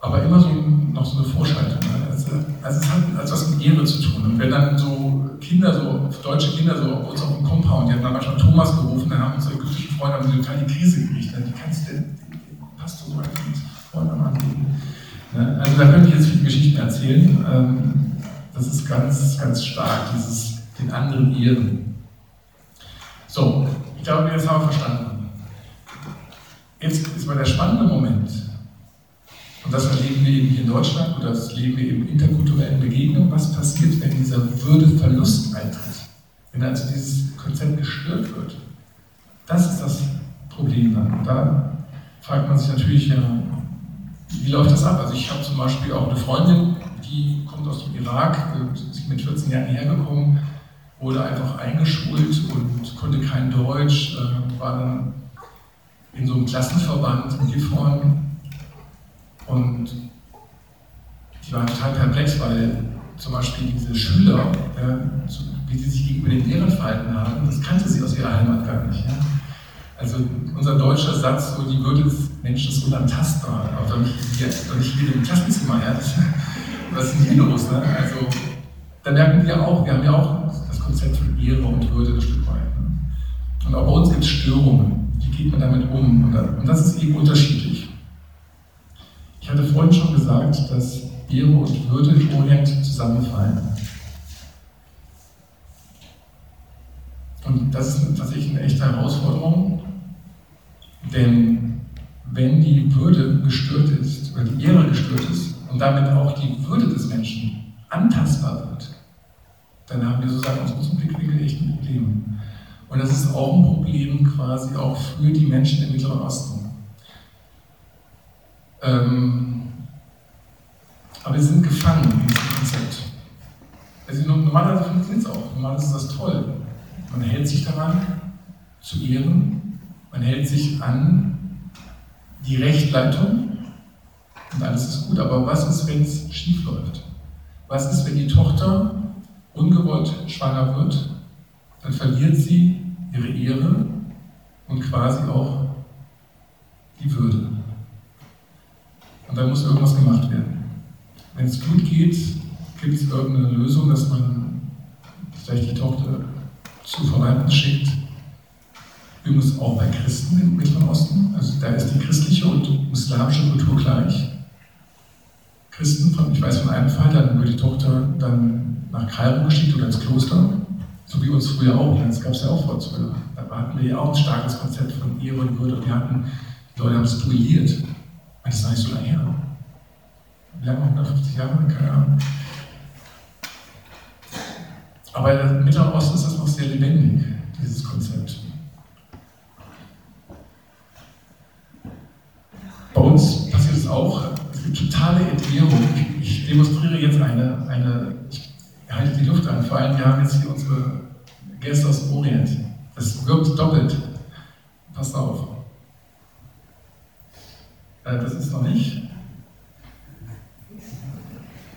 Aber immer so noch so eine Vorschaltung. Ne? Also, also es hat also was mit Ehre zu tun. Und wenn dann so Kinder, so deutsche Kinder, so auf uns auf dem Compound, die haben dann manchmal Thomas gerufen, dann haben unsere ägyptischen Freunde haben total die Krise gekriegt. Wie kannst du denn den Pastor so einfach mit Freunden anlegen? Also da könnte ich jetzt viele Geschichten erzählen. Ähm, das ist ganz, ganz stark, dieses den anderen ehren. So, ich glaube, jetzt haben wir verstanden. Jetzt ist mal der spannende Moment. Und das erleben wir eben hier in Deutschland oder das erleben wir eben in interkulturellen Begegnungen. Was passiert, wenn dieser Würdeverlust eintritt? Wenn also dieses Konzept gestört wird? Das ist das Problem dann. Und da fragt man sich natürlich, ja, wie läuft das ab? Also ich habe zum Beispiel auch eine Freundin, die kommt aus dem Irak, ist mit 14 Jahren hergekommen, wurde einfach eingeschult und konnte kein Deutsch, äh, war dann in so einem Klassenverband in Gifhorn und die waren total perplex, weil zum Beispiel diese Schüler, wie sie sich gegenüber den Lehrern verhalten haben, das kannte sie aus ihrer Heimat gar nicht. Also unser deutscher Satz, so die Würde des Menschen ist unantastbar, auch doch nicht, doch nicht hier im Klassenzimmer, ja, was ist denn hier los? Ne? Also da merken wir auch, wir haben ja auch das Konzept von Ehre und Würde ein Stück weit. Ne? Und auch bei uns gibt es Störungen. Wie geht man damit um? Und das ist eben unterschiedlich. Ich hatte vorhin schon gesagt, dass Ehre und Würde im Orient zusammenfallen. Und das ist tatsächlich eine echte Herausforderung, denn wenn die Würde gestört ist, oder die Ehre gestört ist und damit auch die Würde des Menschen antastbar wird, dann haben wir sozusagen aus unserem Blickwinkel echt ein Problem. Und das ist auch ein Problem quasi auch für die Menschen im Mittleren Osten. Ähm, aber wir sind gefangen in diesem Konzept. Also normalerweise funktioniert es auch. Normalerweise ist das toll. Man hält sich daran zu ehren, man hält sich an die Rechtleitung und alles ist gut. Aber was ist, wenn es schief läuft? Was ist, wenn die Tochter ungewollt schwanger wird? Dann verliert sie ihre Ehre und quasi auch die Würde. Und dann muss irgendwas gemacht werden. Wenn es gut geht, gibt es irgendeine Lösung, dass man vielleicht die Tochter zu Verwandten schickt. Übrigens auch bei Christen im Mittleren Osten. Also da ist die christliche und islamische Kultur gleich. Christen, ich weiß von einem Fall, dann wird die Tochter dann nach Kairo geschickt oder ins Kloster. So wie uns früher auch. Das gab es ja auch vor zwölf. Da hatten wir ja auch ein starkes Konzept von Ehre und Würde. Wir hatten, die Leute haben es duelliert. Das ist nicht so lange her wie lange, 150 Jahre, keine Ahnung. Aber im Mittleren Osten ist das noch sehr lebendig, dieses Konzept. Bei uns passiert es auch, es gibt totale Entbehrung. Ich demonstriere jetzt eine, eine ich halte die Luft an, vor allem wir haben jetzt hier unsere Gäste aus dem Orient. Das wirkt doppelt. Passt auf. Äh, das ist noch nicht.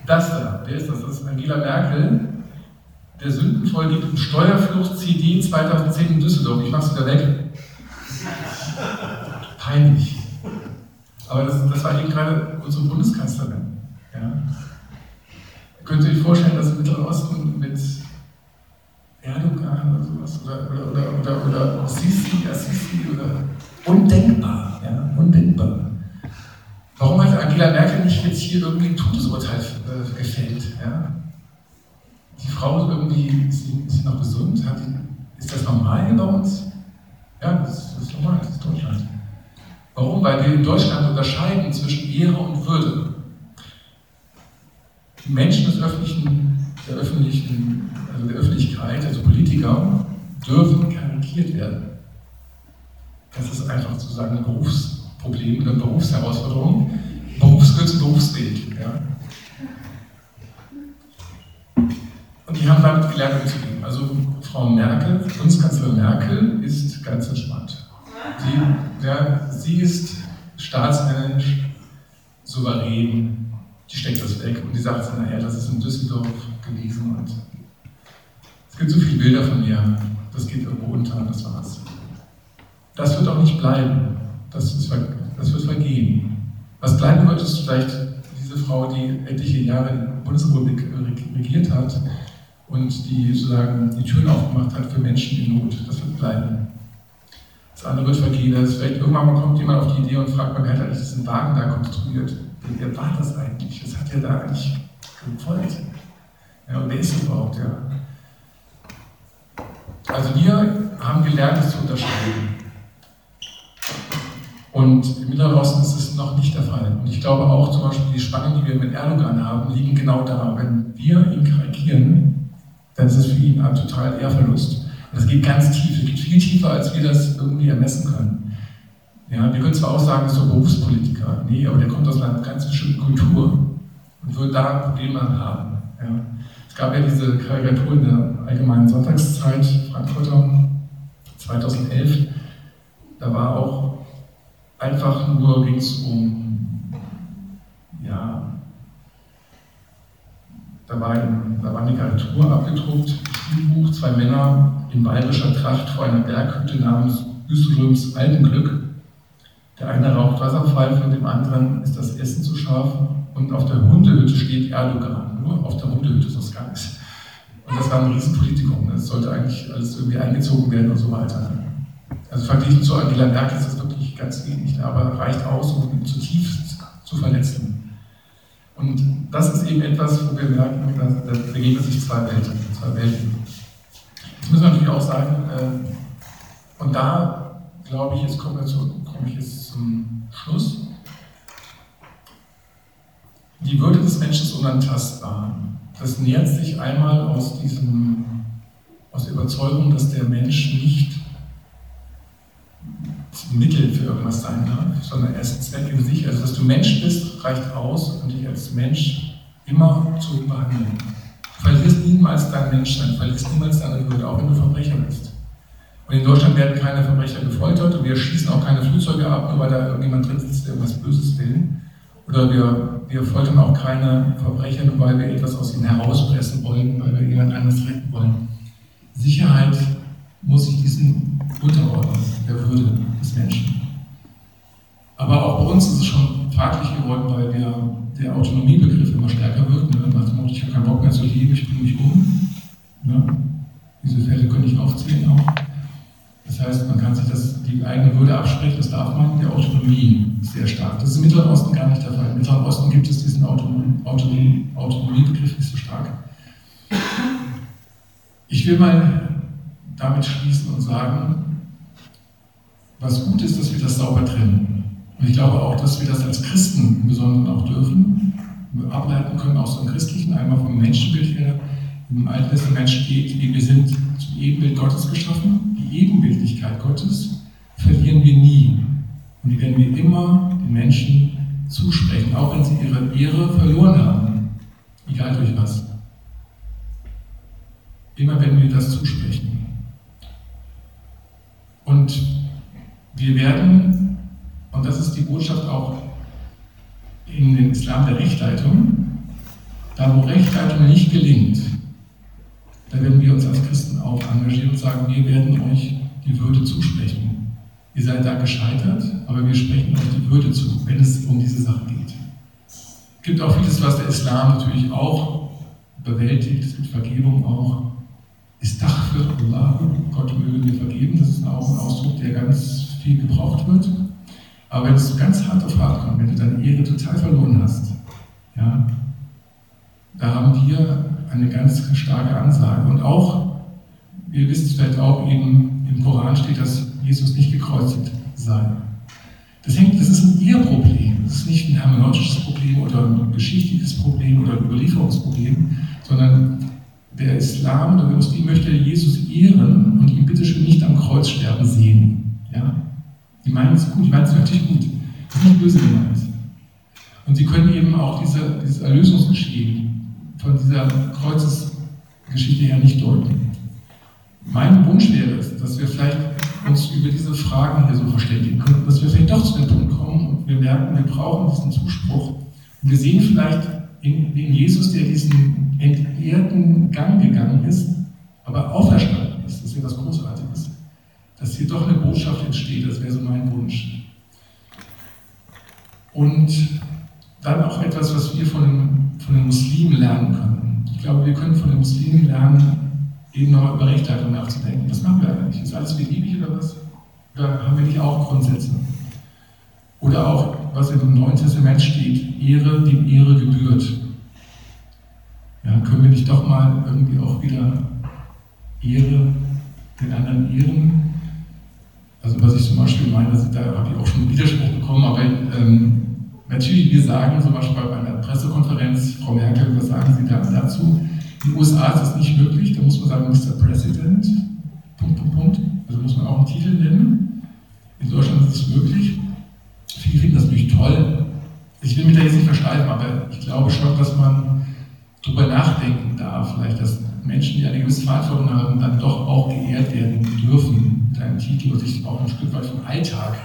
Das da, wer ist das? Das ist Angela Merkel, der sündenvoll liegt Steuerflucht CD 2010 in Düsseldorf. Ich mach's wieder weg. Peinlich. Aber das, das war eben gerade unsere Bundeskanzlerin. Ja. Könnt ihr euch vorstellen, dass im Mittleren Osten mit Erdogan oder sowas oder, oder, oder, oder, oder Sisi, Assisi oder undenkbar, ja, undenkbar. Hat Angela Merkel nicht jetzt hier irgendwie ein Todesurteil äh, gefällt? Ja? Die Frau ist irgendwie, sie, ist noch gesund? Die, ist das normal hier bei uns? Ja, das, das ist normal, das ist Deutschland. Warum? Weil wir in Deutschland unterscheiden zwischen Ehre und Würde. Die Menschen des öffentlichen, der öffentlichen, also der Öffentlichkeit, also Politiker, dürfen karikiert werden. Das ist einfach sozusagen ein Berufsproblem, eine Berufsherausforderung. Berufs gehört zum Berufsbild. Ja? Und die haben damit gelernt umzugehen. Also Frau Merkel, Bundeskanzlerin Merkel, ist ganz entspannt. Sie, ja, sie ist staatsmännisch, souverän, die steckt das weg und die sagt dann, naja, das ist in Düsseldorf gewesen und es gibt so viele Bilder von ihr, das geht irgendwo unter, das war's. Das wird auch nicht bleiben, das, ist, das wird vergehen. Was bleiben wird, ist vielleicht diese Frau, die etliche Jahre in der Bundesrepublik regiert hat, und die sozusagen die Türen aufgemacht hat für Menschen in Not. Das wird bleiben. Das andere wird vergehen. Also vielleicht irgendwann mal kommt jemand auf die Idee und fragt, man hat eigentlich diesen Wagen da konstruiert. Wer war das eigentlich? Was hat der da eigentlich gewollt? Ja, und wer ist das überhaupt? Ja? Also wir haben gelernt, es zu unterscheiden. Und im Mittleren Osten ist es noch nicht der Fall. Und ich glaube auch zum Beispiel die Spannungen, die wir mit Erdogan haben, liegen genau da. Wenn wir ihn karikieren, dann ist es für ihn ein total Ehrverlust. Das geht ganz tief, das geht viel tiefer, als wir das irgendwie ermessen können. Ja, wir können zwar auch sagen, das ist doch Berufspolitiker, nee, aber der kommt aus einer ganz bestimmten Kultur und wird da Probleme haben. Ja. Es gab ja diese Karikatur in der Allgemeinen Sonntagszeit, Frankfurter, 2011, da war auch einfach nur, ging es um, ja, da war, in, da war eine Karikatur abgedruckt, Spielbuch, zwei Männer in bayerischer Tracht vor einer Berghütte namens Üströms Altenglück. Der eine raucht Wasserpfeife, dem anderen ist das Essen zu scharf und auf der Hundehütte steht Erdogan. Nur auf der Hundehütte ist das gar nichts. Und das war ein Riesenpolitikum. Das sollte eigentlich alles irgendwie eingezogen werden und so weiter. Also verglichen zu Angela Merkel ist das wirklich ganz wenig, aber reicht aus, um ihn zutiefst zu verletzen. Und das ist eben etwas, wo wir merken, da, da begegnen sich zwei Welten. Zwei Welten. Jetzt müssen wir natürlich auch sagen, äh, und da glaube ich, jetzt komme komm ich jetzt zum Schluss. Die Würde des Menschen ist unantastbar. Das nähert sich einmal aus, diesem, aus der Überzeugung, dass der Mensch nicht Mittel für irgendwas sein darf, sondern er ist Zweck in sich. Also, dass du Mensch bist, reicht aus, um dich als Mensch immer zu behandeln. Du verlierst niemals dein Menschsein, verlierst niemals deine Würde, auch wenn du Verbrecher bist. Und in Deutschland werden keine Verbrecher gefoltert und wir schießen auch keine Flugzeuge ab, nur weil da irgendjemand drin sitzt, der irgendwas Böses will. Oder wir, wir foltern auch keine Verbrecher, nur weil wir etwas aus ihnen herauspressen wollen, weil wir jemand anderes retten wollen. Sicherheit muss sich diesen unterordnen, der Würde des Menschen. Aber auch bei uns ist es schon fraglich geworden, weil der, der Autonomiebegriff immer stärker wird. Ne? Nach dem Motto, ich habe keinen Bock mehr zu leben, ich bringe mich um. Ne? Diese Fälle könnte ich aufzählen auch. Das heißt, man kann sich das, die eigene Würde absprechen, das darf man, die Autonomie ist sehr stark. Das ist im Mittleren Osten gar nicht der Fall. Im Mittleren Osten gibt es diesen Autonomie, Autonomiebegriff nicht so stark. Ich will mal damit schließen und sagen, was gut ist, dass wir das sauber trennen. Und ich glaube auch, dass wir das als Christen im Besonderen auch dürfen, ableiten können aus dem Christlichen, einmal vom Menschenbild her. Im Alten Testament steht, wir sind zum Ebenbild Gottes geschaffen. Die Ebenbildlichkeit Gottes verlieren wir nie. Und die werden wir immer den Menschen zusprechen, auch wenn sie ihre Ehre verloren haben. Egal durch was. Immer werden wir das zusprechen. Und wir werden, und das ist die Botschaft auch in den Islam der Rechtleitung, da wo Rechtleitung nicht gelingt, da werden wir uns als Christen auch engagieren und sagen, wir werden euch die Würde zusprechen. Ihr seid da gescheitert, aber wir sprechen euch die Würde zu, wenn es um diese Sache geht. Es gibt auch vieles, was der Islam natürlich auch bewältigt. Es gibt Vergebung auch. Ist Dach für Allah, Gott möge mir vergeben. Viel gebraucht wird. Aber wenn es ganz hart auf hart kommt, wenn du deine Ehre total verloren hast, ja, da haben wir eine ganz starke Ansage. Und auch, ihr wisst es vielleicht auch, eben im Koran steht, dass Jesus nicht gekreuzigt sei. Das, hängt, das ist ein Ihr-Problem. Das ist nicht ein hermeneutisches Problem oder ein geschichtliches Problem oder ein Überlieferungsproblem, sondern der Islam der Muslim möchte Jesus ehren und ihn bitte schön nicht am Kreuz sterben sehen. Ja? Die meinen es gut, die meinen es natürlich gut. Das ist nicht böse gemeint. Und sie können eben auch diese, dieses Erlösungsgeschehen von dieser Kreuzesgeschichte her nicht deuten. Mein Wunsch wäre es, dass wir vielleicht uns über diese Fragen hier so verständigen können, dass wir vielleicht doch zu dem Punkt kommen und wir merken, wir brauchen diesen Zuspruch. Und wir sehen vielleicht in, in Jesus, der diesen entehrten Gang gegangen ist, aber auferstanden ist. Das wäre was Großartiges. Dass hier doch eine Botschaft entsteht, das wäre so mein Wunsch. Und dann auch etwas, was wir von, von den Muslimen lernen können. Ich glaube, wir können von den Muslimen lernen, eben nochmal über Rechtleitung nachzudenken. Was machen wir eigentlich? Ist alles beliebig oder was? Oder haben wir nicht auch Grundsätze? Oder auch, was im Neuen Testament steht, Ehre, dem Ehre gebührt. Ja, können wir nicht doch mal irgendwie auch wieder Ehre den anderen ehren? Also was ich zum Beispiel meine, da habe ich auch schon Widerspruch bekommen, aber ähm, natürlich, wir sagen zum Beispiel bei einer Pressekonferenz, Frau Merkel, was sagen Sie da dazu? In den USA ist das nicht möglich, da muss man sagen, Mr. President, Punkt, Punkt, Punkt. Also muss man auch einen Titel nennen. In Deutschland ist es möglich. Viele finden das natürlich toll. Ich will mich da jetzt nicht versteifen, aber ich glaube schon, dass man darüber nachdenken darf, vielleicht, dass Menschen, die eine gewisse Verantwortung haben, dann doch auch geehrt werden dürfen mit einem Titel und sich auch ein Stück weit vom Alltag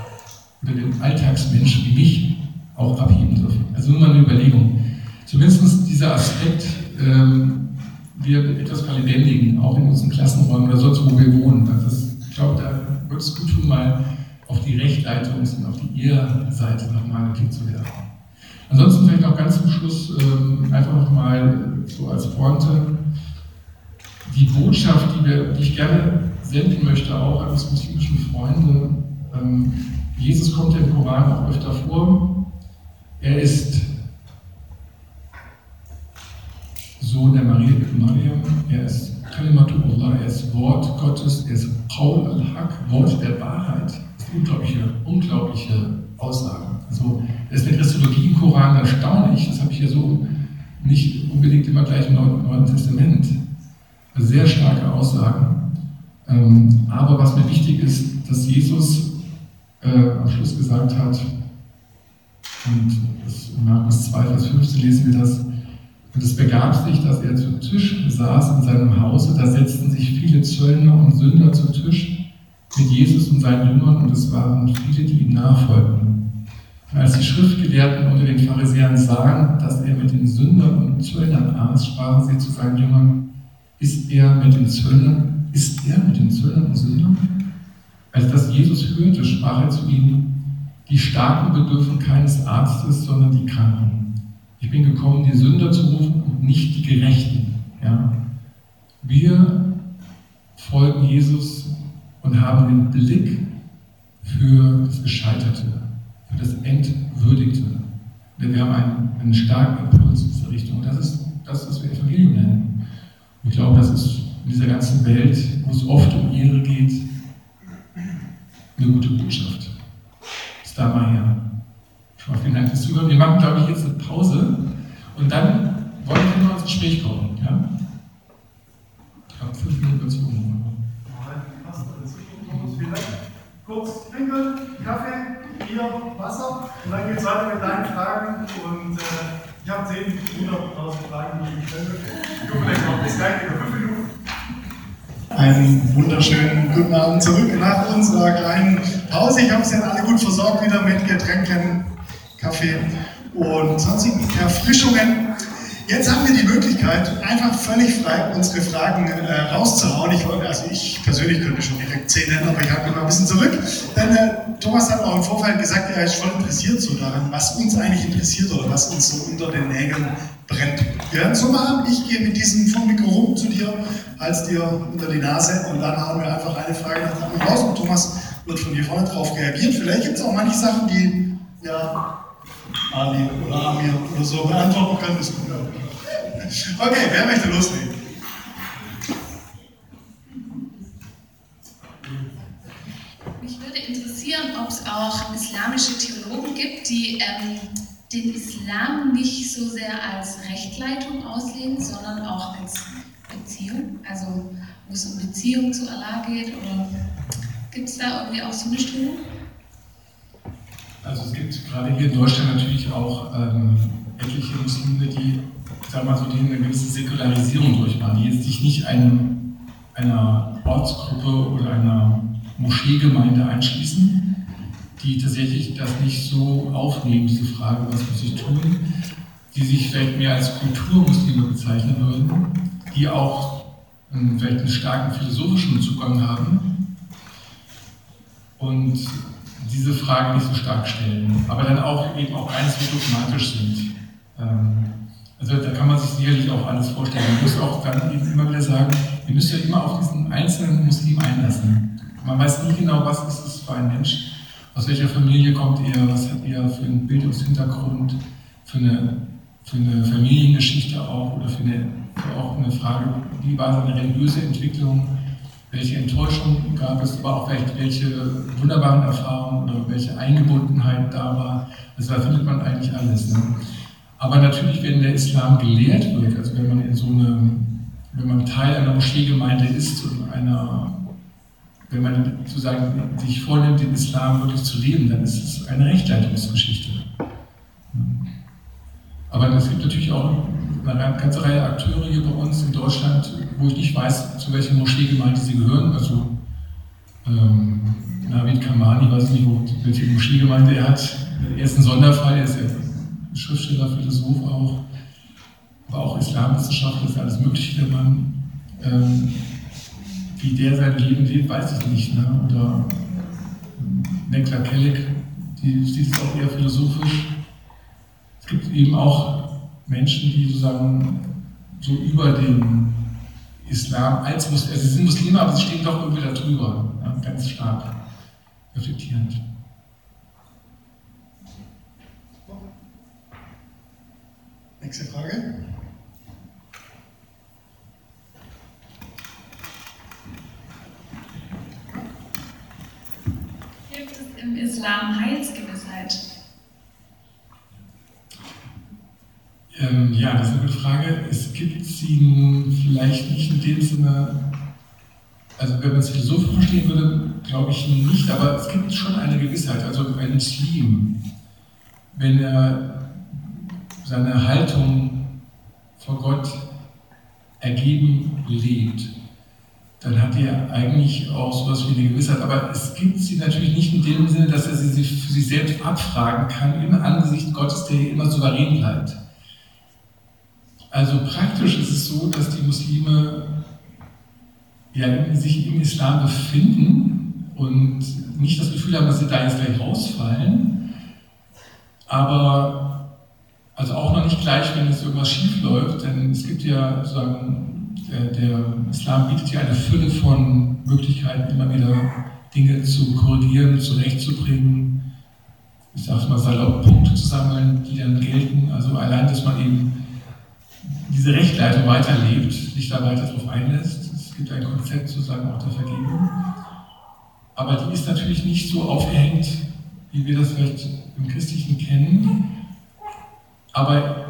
oder dem Alltagsmensch wie mich auch abheben dürfen. Also nur mal eine Überlegung. Zumindest dieser Aspekt, ähm, wir etwas verlebendigen, auch in unseren Klassenräumen oder sonst, wo wir wohnen. Also ich glaube, da wird es gut tun, mal auf die Rechtleitungs- und auf die Ehrseite nochmal einen zu werfen. Ansonsten vielleicht auch ganz zum Schluss ähm, einfach nochmal so als Pointe die Botschaft, die, wir, die ich gerne senden möchte, auch an unsere muslimischen Freunde. Ähm, Jesus kommt im Koran auch öfter vor. Er ist Sohn der Maria Mariam, er ist Kalimatullah, er ist Wort Gottes, er ist Paul al-Haq, Wort der Wahrheit. Das ist unglaubliche, unglaubliche Aussagen. Also, das ist eine Christologie im Koran erstaunlich, das habe ich ja so nicht unbedingt immer gleich im Neuen Testament. Sehr starke Aussagen. Ähm, aber was mir wichtig ist, dass Jesus äh, am Schluss gesagt hat, und das in Markus 2, Vers 15 lesen wir das, und es begab sich, dass er zu Tisch saß in seinem Hause, da setzten sich viele Zöllner und Sünder zu Tisch mit Jesus und seinen Jüngern, und es waren viele, die ihm nachfolgten. Und als die Schriftgelehrten unter den Pharisäern sahen, dass er mit den Sündern und Zöllnern aß, sprachen sie zu seinen Jüngern, ist er mit den Zöllnern, ist er mit den Zöllnern und Sündern? Als das Jesus hörte, sprach er zu ihnen, die Starken bedürfen keines Arztes, sondern die Kranken. Ich bin gekommen, die Sünder zu rufen und nicht die Gerechten. Ja? Wir folgen Jesus und haben den Blick für das Gescheiterte, für das Entwürdigte. Denn wir haben einen, einen starken Impuls in diese Richtung. Das ist das, was wir Evangelium nennen. Ich glaube, das ist in dieser ganzen Welt, wo es oft um Ehre geht, eine gute Botschaft. Bis da mal her. Schon mal vielen Dank fürs Zuhören. Wir machen, glaube ich, jetzt eine Pause und dann wollen wir noch ins Gespräch kommen. Ja? Ich habe fünf Minuten dazu. Kurz trinken, Kaffee, Bier, Wasser und dann geht es weiter mit deinen Fragen und äh, ich habe 10, 100.000 Fragen, die ich stelle. Ich gucke vielleicht noch bis gleich. Einen wunderschönen guten Abend zurück nach unserer kleinen Pause. Ich habe Sie alle gut versorgt wieder mit Getränken, Kaffee und sonstigen Erfrischungen. Jetzt haben wir die Möglichkeit, einfach völlig frei unsere Fragen äh, rauszuhauen. Ich also ich persönlich könnte schon direkt zehn nennen, aber ich halte mal ein bisschen zurück. Denn äh, Thomas hat auch im Vorfeld gesagt, er ist schon interessiert so daran, was uns eigentlich interessiert oder was uns so unter den Nägeln brennt. Wir werden es so machen, ich gehe mit diesem Funkmikro rum zu dir, als dir unter die Nase und dann hauen wir einfach eine Frage nach anderen raus und Thomas wird von dir vorne drauf reagiert. Vielleicht gibt es auch manche Sachen, die ja Ali oder Amir oder so beantworten kann, ist gut. Okay, wer möchte loslegen? Mich würde interessieren, ob es auch islamische Theologen gibt, die ähm, den Islam nicht so sehr als Rechtleitung auslegen, sondern auch als Beziehung, also wo es um Beziehung zu Allah geht. Oder gibt es da irgendwie auch so eine Strömung? Also es gibt gerade hier in Deutschland natürlich auch ähm, etliche Muslime, die, ich sag mal so, die eine gewisse Säkularisierung durchmachen, die jetzt sich nicht einem, einer Ortsgruppe oder einer Moscheegemeinde einschließen, die tatsächlich das nicht so aufnehmen, diese Frage, was muss ich tun, die sich vielleicht mehr als Kulturmuslime bezeichnen würden, die auch ähm, vielleicht einen starken philosophischen Zugang haben. Und diese Frage nicht so stark stellen, aber dann auch eben auch keineswegs dogmatisch sind. Ähm, also da kann man sich sicherlich auch alles vorstellen. Man muss auch dann eben immer wieder sagen, ihr müsst ja immer auf diesen einzelnen Muslim einlassen. Man weiß nie genau, was ist es für ein Mensch, aus welcher Familie kommt er, was hat er für einen Bildungshintergrund, für eine, für eine Familiengeschichte auch oder für, eine, für auch eine Frage, wie war seine religiöse Entwicklung, welche Enttäuschungen gab es, aber auch vielleicht welche wunderbaren Erfahrungen oder welche Eingebundenheit da war. Also da findet man eigentlich alles. Ne? Aber natürlich, wenn der Islam gelehrt wird, also wenn man in so eine, wenn man Teil einer Moscheegemeinde ist und einer wenn man sozusagen sich vornimmt, den Islam wirklich zu leben, dann ist es eine Rechtleitungsgeschichte. Aber es gibt natürlich auch eine ganze Reihe Akteure hier bei uns in Deutschland, wo ich nicht weiß, zu welcher Moscheegemeinde sie gehören. Also ähm, Navid Kamani, weiß ich nicht, welche Moscheegemeinde er hat. Er ist ein Sonderfall, er ist ja Schriftsteller, Philosoph auch, aber auch Islamwissenschaftler, ist alles Mögliche der Mann. Ähm, wie der sein Leben lebt, weiß ich nicht. Ne? Oder ähm, Nekla Kellig, die sieht es auch eher philosophisch. Es gibt eben auch Menschen, die sozusagen so über den Islam als Muslime, also sie sind Muslime, aber sie stehen doch irgendwie darüber, ja, ganz stark reflektierend. Nächste Frage. Gibt es im Islam Heilsgewissheit? Ähm, ja, das ist eine gute Frage. Sie vielleicht nicht in dem Sinne, also wenn man es philosophisch verstehen würde, glaube ich nicht, aber es gibt schon eine Gewissheit. Also ein Muslim, wenn er seine Haltung vor Gott ergeben lebt, dann hat er eigentlich auch sowas wie eine Gewissheit. Aber es gibt sie natürlich nicht in dem Sinne, dass er sie für sich selbst abfragen kann im Angesicht Gottes, der immer souverän bleibt. Also praktisch ist es so, dass die Muslime ja, sich im Islam befinden und nicht das Gefühl haben, dass sie da jetzt gleich rausfallen, aber also auch noch nicht gleich, wenn jetzt irgendwas schief läuft, denn es gibt ja sozusagen, der, der Islam bietet ja eine Fülle von Möglichkeiten, immer wieder Dinge zu korrigieren, zurechtzubringen, ich sage mal salopp, Punkte zu sammeln, die dann gelten. Also allein, dass man eben diese Rechtleitung weiterlebt, sich da weiter darauf einlässt. Es gibt ein Konzept sozusagen auch der Vergebung. Aber die ist natürlich nicht so aufgehängt, wie wir das vielleicht im Christlichen kennen. Aber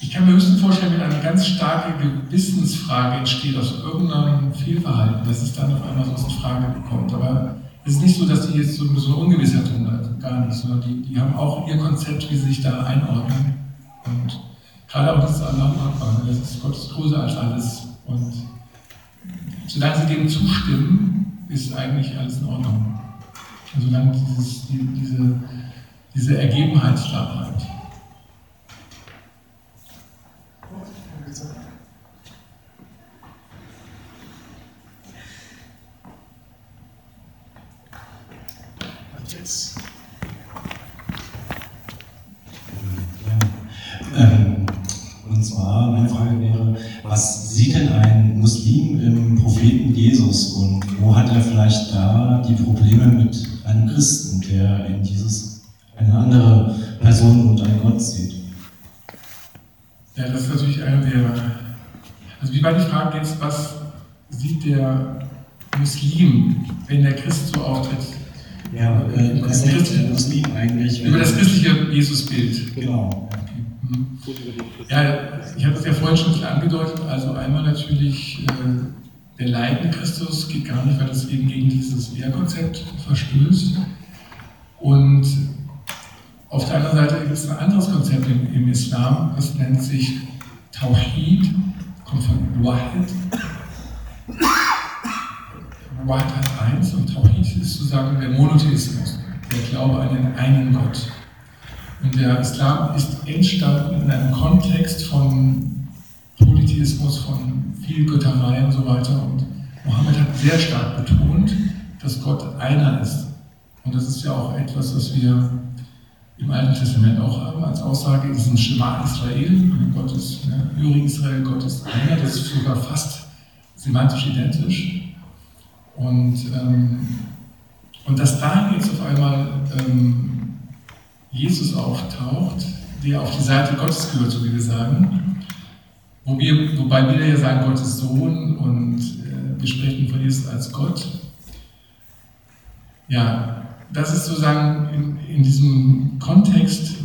ich kann mir höchstens vorstellen, wenn eine ganz starke Gewissensfrage entsteht aus irgendeinem Fehlverhalten, dass es dann auf einmal so aus Frage kommt. Aber es ist nicht so, dass die jetzt so eine Ungewissheit tun, gar nicht, sondern die, die haben auch ihr Konzept, wie sie sich da einordnen. Und Gerade auch das Allah Akbar, das ist Gottes größer als alles. Und solange sie dem zustimmen, ist eigentlich alles in Ordnung. Und solange dieses, die, diese, diese Ergebenheit da bleibt. Jetzt. Ähm, und zwar, meine Frage wäre, was sieht denn ein Muslim im Propheten Jesus und wo hat er vielleicht da die Probleme mit einem Christen, der in Jesus eine andere Person und einen Gott sieht? Ja, das ist natürlich eine der. Also, wie war die Frage jetzt, was sieht der Muslim, wenn der Christ so auftritt? Ja, äh, denkt der Muslim eigentlich? Über das christliche Jesusbild. Genau. Ja, ich habe es ja vorhin schon angedeutet. Also einmal natürlich äh, der leidende Christus geht gar nicht, weil das eben gegen dieses Wehrkonzept verstößt. Und auf der anderen Seite gibt es ein anderes Konzept im, im Islam, das nennt sich Tawhid, kommt von Wahid. Wahid hat eins und Tawhid ist sozusagen der Monotheismus, der Glaube an den einen Gott. Und der Islam ist entstanden in einem Kontext von Polytheismus, von viel Götterei und so weiter. Und Mohammed hat sehr stark betont, dass Gott einer ist. Und das ist ja auch etwas, was wir im Alten Testament auch haben als Aussage, ist ein Schema Israel. Gott ist, ne, Höre Israel, Gott ist einer. Das ist sogar fast semantisch identisch. Und, ähm, und dass da jetzt auf einmal ähm, Jesus auftaucht, der auf die Seite Gottes gehört, so wie wir sagen, wo wir, wobei wir ja sagen, Gottes Sohn und äh, wir sprechen von Jesus als Gott. Ja, das ist sozusagen in, in diesem Kontext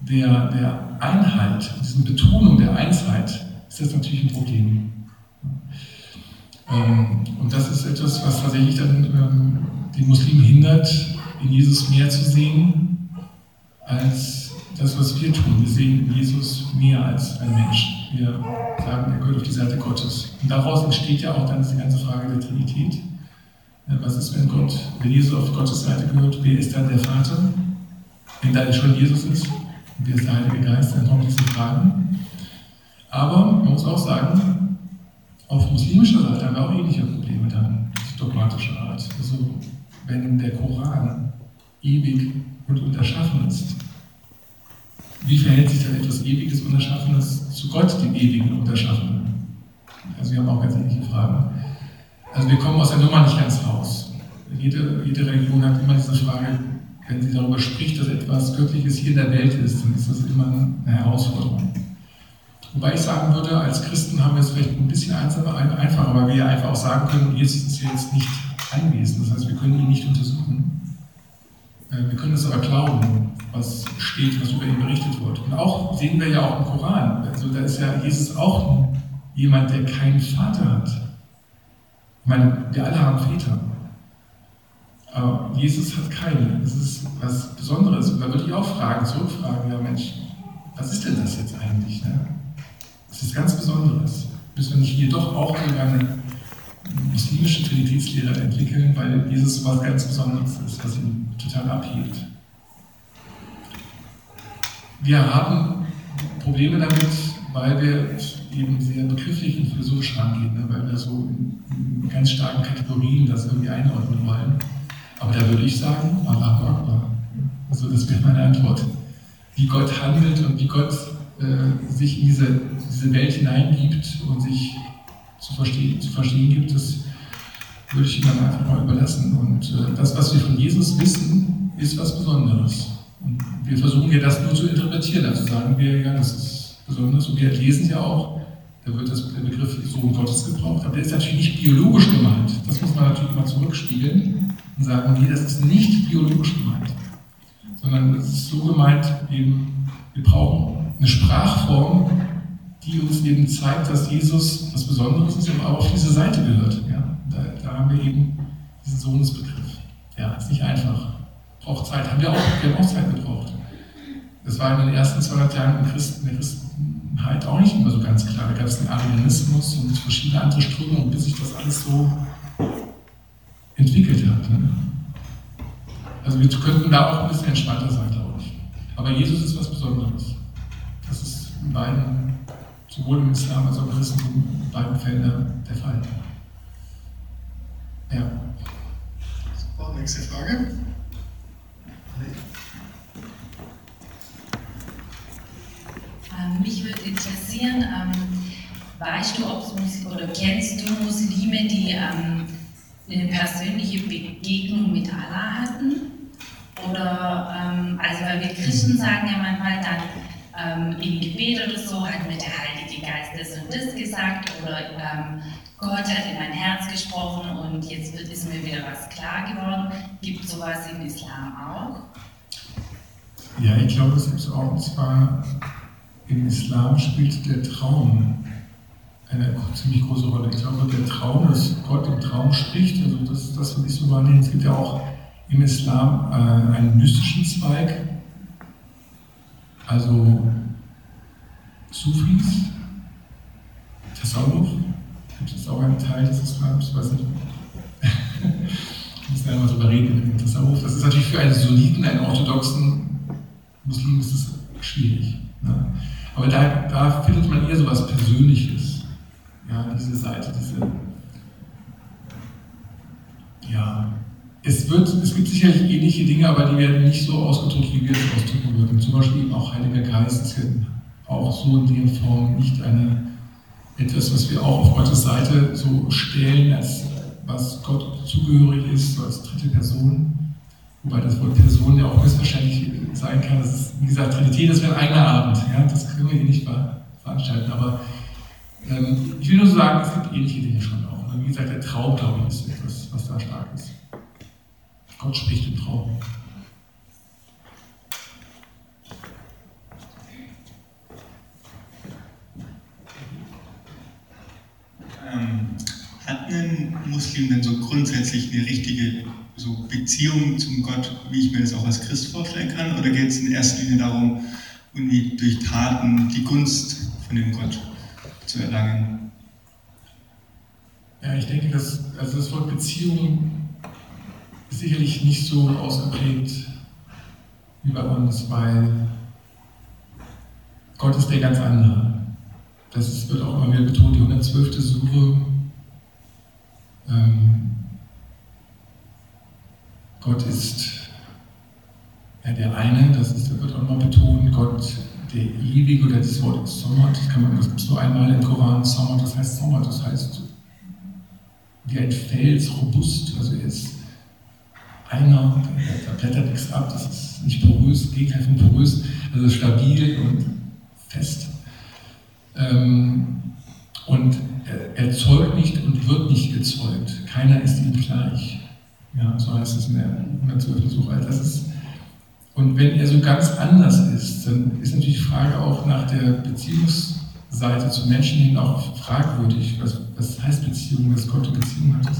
der, der Einheit, diesen Betonung der Einheit, ist das natürlich ein Problem. Ähm, und das ist etwas, was tatsächlich dann ähm, den Muslimen hindert, in Jesus mehr zu sehen, als das, was wir tun. Wir sehen Jesus mehr als ein Mensch. Wir sagen, er gehört auf die Seite Gottes. Und daraus entsteht ja auch dann die ganze Frage der Trinität. Was ist, wenn Gott, wenn Jesus auf Gottes Seite gehört, wer ist dann der Vater? Wenn da schon Jesus ist, wer ist der Heilige Geist, dann kommen diese Fragen. Aber man muss auch sagen, auf muslimischer Seite haben wir auch ähnliche Probleme dann, dogmatischer Art. Also wenn der Koran ewig und unterschaffen ist, wie verhält sich dann etwas Ewiges, Unerschaffenes zu Gott, dem Ewigen Unterschaffenen? Also wir haben auch ganz ähnliche Fragen. Also wir kommen aus der Nummer nicht ganz raus. Jede, jede Religion hat immer diese Frage, wenn sie darüber spricht, dass etwas Göttliches hier in der Welt ist, dann ist das immer eine Herausforderung. Wobei ich sagen würde, als Christen haben wir es vielleicht ein bisschen einfacher, weil wir ja einfach auch sagen können, Jesus ist jetzt nicht anwesend. Das heißt, wir können ihn nicht untersuchen. Äh, wir können es aber glauben, was steht, was über ihn berichtet wird. Und auch sehen wir ja auch im Koran. Also da ist ja Jesus auch jemand, der keinen Vater hat. Ich meine, wir alle haben Väter. Aber Jesus hat keinen. Das ist was Besonderes. Und da würde ich auch fragen, zurückfragen, ja Mensch, was ist denn das jetzt eigentlich? Ne? Das ist ganz Besonderes. Müssen wir nicht hier doch auch eine muslimische Trinitätslehre entwickeln, weil Jesus was ganz Besonderes ist, was ihn total abhebt. Wir haben Probleme damit, weil wir eben sehr begrifflich und philosophisch rangehen, ne? weil wir so in, ganz starken Kategorien das irgendwie einordnen wollen. Aber da würde ich sagen, Allah Akbar. Also das wäre meine Antwort. Wie Gott handelt und wie Gott äh, sich in diese, diese Welt hineingibt und sich zu verstehen, zu verstehen gibt, das würde ich dann einfach mal überlassen. Und äh, das, was wir von Jesus wissen, ist was Besonderes. Und wir versuchen ja das nur zu interpretieren, also sagen wir, ja, das ist besonders. Und wir lesen ja auch, da wird das, der Begriff Sohn Gottes gebraucht, aber der ist natürlich nicht biologisch gemeint. Das muss man natürlich mal zurückspiegeln und sagen, nee, das ist nicht biologisch gemeint. Sondern es ist so gemeint, eben, wir brauchen eine Sprachform, die uns eben zeigt, dass Jesus was Besonderes ist, aber auch auf diese Seite gehört. Ja? Da, da haben wir eben diesen Sohnesbegriff. Ja, ist nicht einfach. Braucht Zeit. Haben wir auch, wir haben auch Zeit gebraucht. Das war in den ersten 200 Jahren in Christen, der Christenheit auch nicht immer so ganz klar. Da gab es den Arianismus und verschiedene andere Strömungen, bis sich das alles so entwickelt hat. Ne? Also wir könnten da auch ein bisschen entspannter sein, glaube ich. Aber Jesus ist was Besonderes. Das ist in beiden, sowohl im Islam als auch im Christentum, in beiden Fällen der Fall. Ja. Super, nächste Frage. Ähm, mich würde interessieren, ähm, weißt du, ob oder kennst du Muslime, die ähm, eine persönliche Begegnung mit Allah hatten? Oder, ähm, also weil wir Christen sagen ja manchmal dann ähm, im Gebet oder so, hat mir der Heilige Geist das und das gesagt oder ähm, Gott hat in mein Herz gesprochen und jetzt wird, ist mir wieder was klar geworden. Gibt sowas im Islam auch? Ja, ich glaube, es gibt auch. Und zwar im Islam spielt der Traum eine ziemlich große Rolle. Ich glaube, der Traum, dass Gott im Traum spricht, also das das, was ich so wahrnehme. Es gibt ja auch im Islam äh, einen mystischen Zweig, also Sufis, Tasawwuf, gibt es auch einen Teil des Islams, ich weiß nicht. Wir müssen ja mal drüber reden mit dem Tasawwuf. Das ist natürlich für einen Sunniten, einen orthodoxen Muslim ist das schwierig. Ne? Aber da, da findet man eher so was Persönliches. Ja, diese Seite, diese. Ja, es, wird, es gibt sicherlich ähnliche Dinge, aber die werden nicht so ausgedrückt, wie wir es ausdrücken würden. Zum Beispiel eben auch Heiliger Geist auch so in der Form nicht eine, etwas, was wir auch auf Gottes Seite so stellen, als was Gott zugehörig ist, so als dritte Person. Wobei das Wort Person ja auch missverständlich sein kann. Das ist, wie gesagt, Trinität, das wäre ein eigener Abend. Ja? Das können wir hier nicht veranstalten. Aber ähm, ich will nur sagen, es gibt ähnliche Dinge schon auch. Und wie gesagt, der Traum, glaube ich, ist etwas, was da stark ist. Gott spricht im Traum. Ähm, hat ein Muslim denn so grundsätzlich eine richtige so Beziehung zum Gott, wie ich mir das auch als Christ vorstellen kann? Oder geht es in erster Linie darum, irgendwie durch Taten die Gunst von dem Gott zu erlangen? Ja, ich denke, dass also das Wort Beziehung sicherlich nicht so ausgeprägt wie bei uns, weil Gott ist der ganz andere. Das wird auch immer wieder betont, die 112. Suche. Ähm, Gott ist ja, der eine, das ist, wird auch immer betont, Gott der Ewige oder das Wort Sommer, das kann man, das gibt es nur einmal im Koran, Sommer, das heißt Sommer, das heißt wie ein Fels, robust, also er ist einer, da blättert nichts ab, das ist nicht porös, Gegenteil von porös, also stabil und fest. Ähm, und er erzeugt nicht und wird nicht gezeugt. Keiner ist ihm gleich. Ja, so heißt es in der 112. Suche. Das ist, und wenn er so ganz anders ist, dann ist natürlich die Frage auch nach der Beziehungsseite zu Menschen hin auch fragwürdig. Was, was heißt Beziehung, dass Gott Beziehung hat?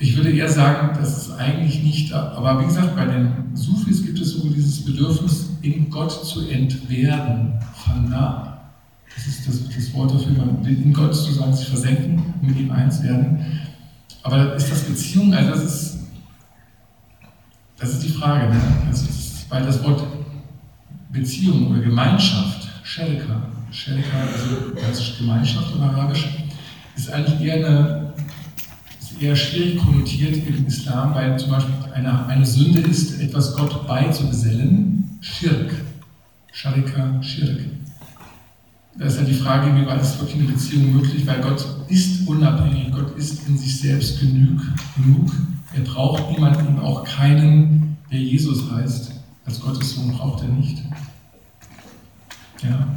Ich würde eher sagen, dass es eigentlich nicht, aber wie gesagt, bei den Sufis gibt es so dieses Bedürfnis, in Gott zu entwerden, nah. Das ist das, das Wort dafür, in Gott sozusagen sich versenken, mit ihm eins werden. Aber ist das Beziehung? Also das ist, das ist die Frage. Ne? Das ist, weil das Wort Beziehung oder Gemeinschaft, Shelka, Shelka, also das ist Gemeinschaft in Arabisch, ist eigentlich eher eine ist eher schwierig konnotiert im Islam, weil zum Beispiel eine, eine Sünde ist, etwas Gott beizugesellen, Schirk, Sharika, Schirk. Da ist ja die Frage, wie weit ist wirklich eine Beziehung möglich, weil Gott ist unabhängig, Gott ist in sich selbst genug. genug. Er braucht niemanden, auch keinen, der Jesus heißt. Als Gottes Sohn braucht er nicht. Ja.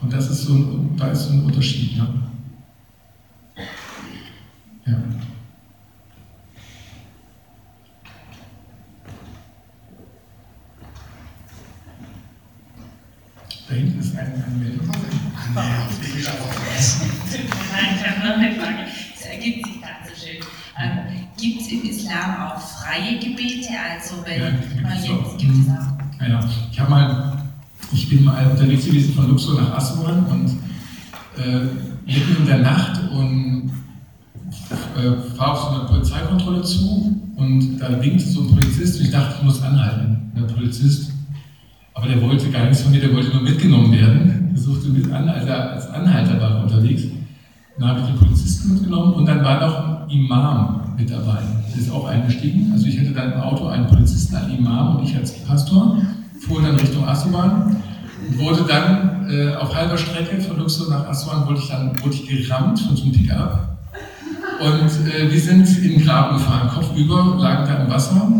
Und das ist so ein, da ist so ein Unterschied. Ne? Ja. Da hinten ist ein, ein Meldung. Nein, ich habe noch eine Frage. Es ergibt sich ganz so schön. Ähm, gibt es im Islam auch freie Gebete? Also wenn Ja, man jetzt auch. gibt es auch. Ja, ja. Ich habe mal, ich bin mal unterwegs gewesen von Luxor nach Aswan und äh, mitten in der Nacht und äh, fahre auf so eine Polizeikontrolle zu und da winkte so ein Polizist und ich dachte, ich muss anhalten. Der Polizist, aber der wollte gar nichts von mir, der wollte nur mitgenommen werden. Der suchte mit an, als er als Anhalter war unterwegs. Dann habe ich den Polizisten mitgenommen und dann war noch ein Imam mit dabei. Der ist auch eingestiegen. Also ich hatte dann im Auto einen Polizisten, einen Imam und ich als Pastor, fuhr dann Richtung Asuban und wurde dann äh, auf halber Strecke von Luxor nach Asuan wurde ich dann wurde ich gerammt von so einem Pickup. Und äh, wir sind in den Graben gefahren, kopfüber, lagen da im Wasser.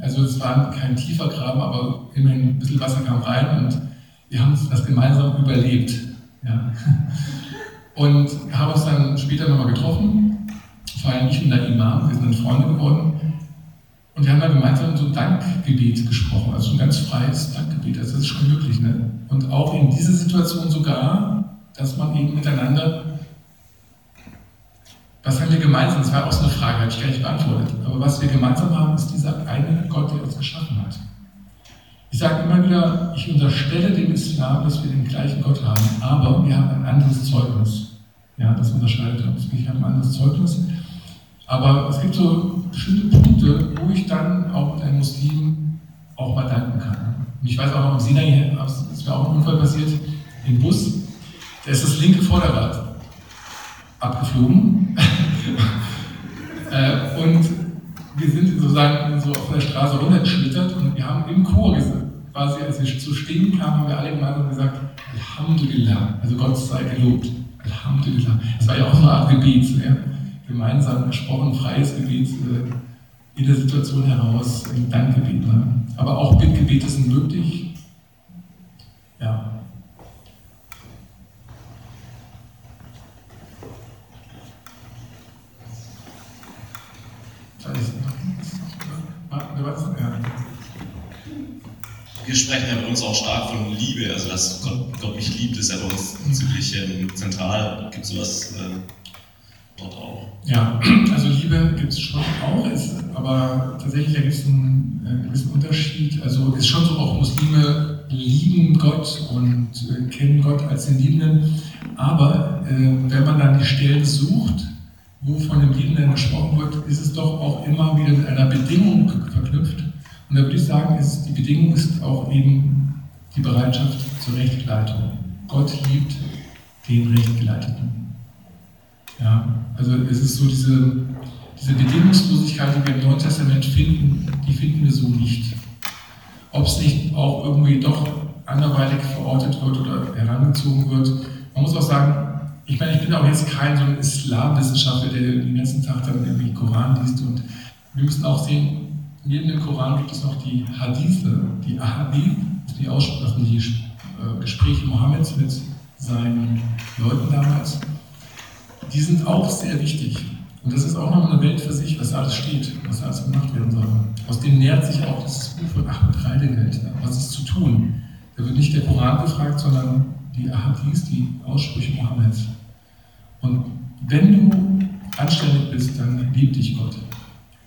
Also es war kein tiefer Graben, aber immerhin ein bisschen Wasser kam rein und wir haben das gemeinsam überlebt. Ja. Und haben uns dann später nochmal getroffen, vor allem ich und der Imam, wir sind dann Freunde geworden. Und wir haben dann gemeinsam so ein Dankgebet gesprochen, also ein ganz freies Dankgebet, also das ist schon möglich. Ne? Und auch in dieser Situation sogar, dass man eben miteinander, was haben wir gemeinsam, das war auch so eine Frage, habe ich gar nicht beantwortet, aber was wir gemeinsam haben, ist dieser eine Gott, der uns geschaffen hat. Ich sage immer wieder, ich unterstelle dem Islam, dass wir den gleichen Gott haben, aber wir haben ein anderes Zeugnis. Ja, das unterscheidet uns. Wir haben ein anderes Zeugnis. Aber es gibt so bestimmte Punkte, wo ich dann auch mit einem Muslim auch mal danken kann. Und ich weiß auch im Sinai, ist mir auch ein Unfall passiert, im Bus, da ist das linke Vorderrad abgeflogen. äh, und wir sind sozusagen so auf der Straße runtergeschlittert und wir haben im Chor gesagt, quasi als wir zu stehen kamen, haben wir alle gemeinsam gesagt, Alhamdulillah, also Gott sei gelobt, Alhamdulillah. Das war ja auch so eine Art Gebet, ja? gemeinsam gesprochen, freies Gebet äh, in der Situation heraus, ein Dankgebet. Ne? Aber auch Bittgebete sind möglich. Ja. Da ist noch Wir sprechen ja bei uns auch stark von Liebe, also dass Gott, Gott mich liebt, ist ja bei uns ziemlich ähm, zentral. Gibt es sowas, äh, dort auch. Ja, also Liebe gibt es schon auch, ist, aber tatsächlich gibt es einen, einen, gewissen Unterschied. Also es ist schon so, auch Muslime lieben Gott und äh, kennen Gott als den Liebenden. Aber äh, wenn man dann die Stellen sucht, wo von dem Liebenden gesprochen wird, ist es doch auch immer wieder mit einer Bedingung verknüpft. Und da würde ich sagen, ist, die Bedingung ist auch eben die Bereitschaft zur Rechtleitung. Gott liebt den Rechtgeleiteten. Ja, also es ist so diese, diese Bedingungslosigkeit, die wir im Neuen Testament finden, die finden wir so nicht. Ob es nicht auch irgendwie doch anderweitig verortet wird oder herangezogen wird. Man muss auch sagen, ich meine, ich bin auch jetzt kein so ein Islamwissenschaftler, der den ganzen Tag dann irgendwie Koran liest und wir müssen auch sehen, neben dem Koran gibt es noch die Hadithe, die Ahadith, die Aussprachen, die äh, Gespräche Mohammeds mit seinen Leuten damals die sind auch sehr wichtig. Und das ist auch noch eine Welt für sich, was da alles steht, was da alles gemacht werden soll. Aus dem nährt sich auch das Buch von Ahmed Reidegeld. Was ist zu tun? Da wird nicht der Koran gefragt, sondern die Ahadis, die Aussprüche Mohammeds. Und wenn du anständig bist, dann liebt dich Gott.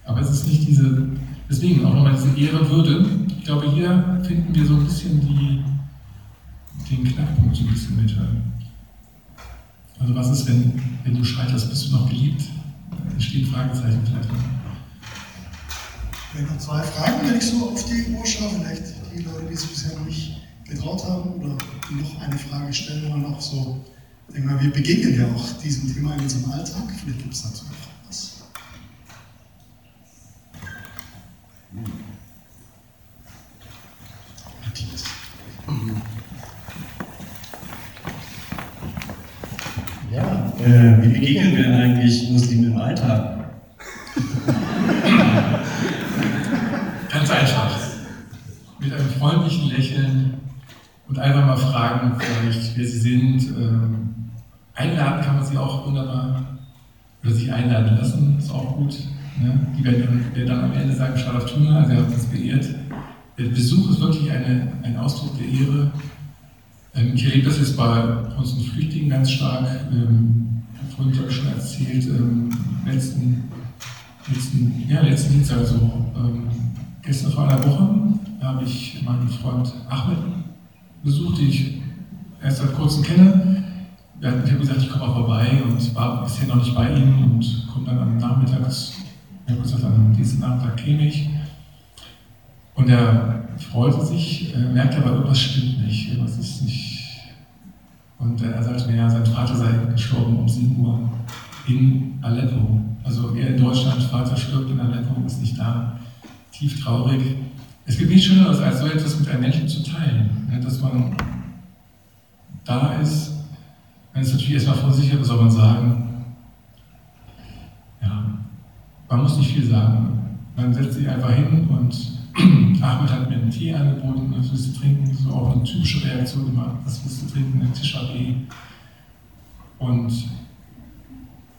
Aber es ist nicht diese, deswegen auch nochmal diese Ehre, Würde. Ich glaube, hier finden wir so ein bisschen die, den Knackpunkt so ein bisschen mit. Also was ist, wenn, wenn du scheiterst, bist du noch geliebt? Entstehen Fragezeichen vielleicht noch. Ich habe noch zwei Fragen, wenn ich so auf die Uhr schaue. Vielleicht die Leute, die es bisher nicht getraut haben oder noch eine Frage stellen oder noch so. Ich denke mal, wir begegnen ja auch diesem Thema in unserem Alltag. Vielleicht gibt es dazu noch was. Matthias. Ja, äh, wie begegnen wir eigentlich Muslimen im Alltag? Ganz einfach. Mit einem freundlichen Lächeln und einfach mal fragen, vielleicht, wer sie sind. Ähm, einladen kann man sie auch wunderbar. Oder sich einladen lassen, ist auch gut. Ne? Die werden dann, der dann am Ende sagen, Sharaf Tuna, also habt uns beehrt. Der Besuch ist wirklich eine, ein Ausdruck der Ehre ähm, ich erlebe das jetzt bei unseren Flüchtlingen ganz stark. Ähm, vorhin habe ich schon erzählt, ähm, letzten, letzten, ja, letzten Dienstag, also ähm, gestern vor einer Woche, habe ich meinen Freund Ahmed besucht, den ich erst seit kurzem kenne. Ich habe gesagt, ich komme mal vorbei und war bisher noch nicht bei ihm und komme dann am Nachmittag, ich habe gesagt, an diesem Nachmittag käme ich. Und er freute sich, äh, merkte aber, irgendwas stimmt nicht, irgendwas ist nicht. Und äh, er sagte mir, ja, sein Vater sei gestorben um 7 Uhr in Aleppo. Also er in Deutschland, Vater stirbt in Aleppo, ist nicht da, tief traurig. Es gibt nichts Schöneres, als so etwas mit einem Menschen zu teilen, ne, dass man da ist. Wenn es natürlich erstmal von sich her, soll man sagen, ja, man muss nicht viel sagen. Man setzt sich einfach hin und Ahmed hat mir einen Tee angeboten, was willst du trinken? So auch eine typische Reaktion immer, was willst du trinken? Ein Tischeree. Und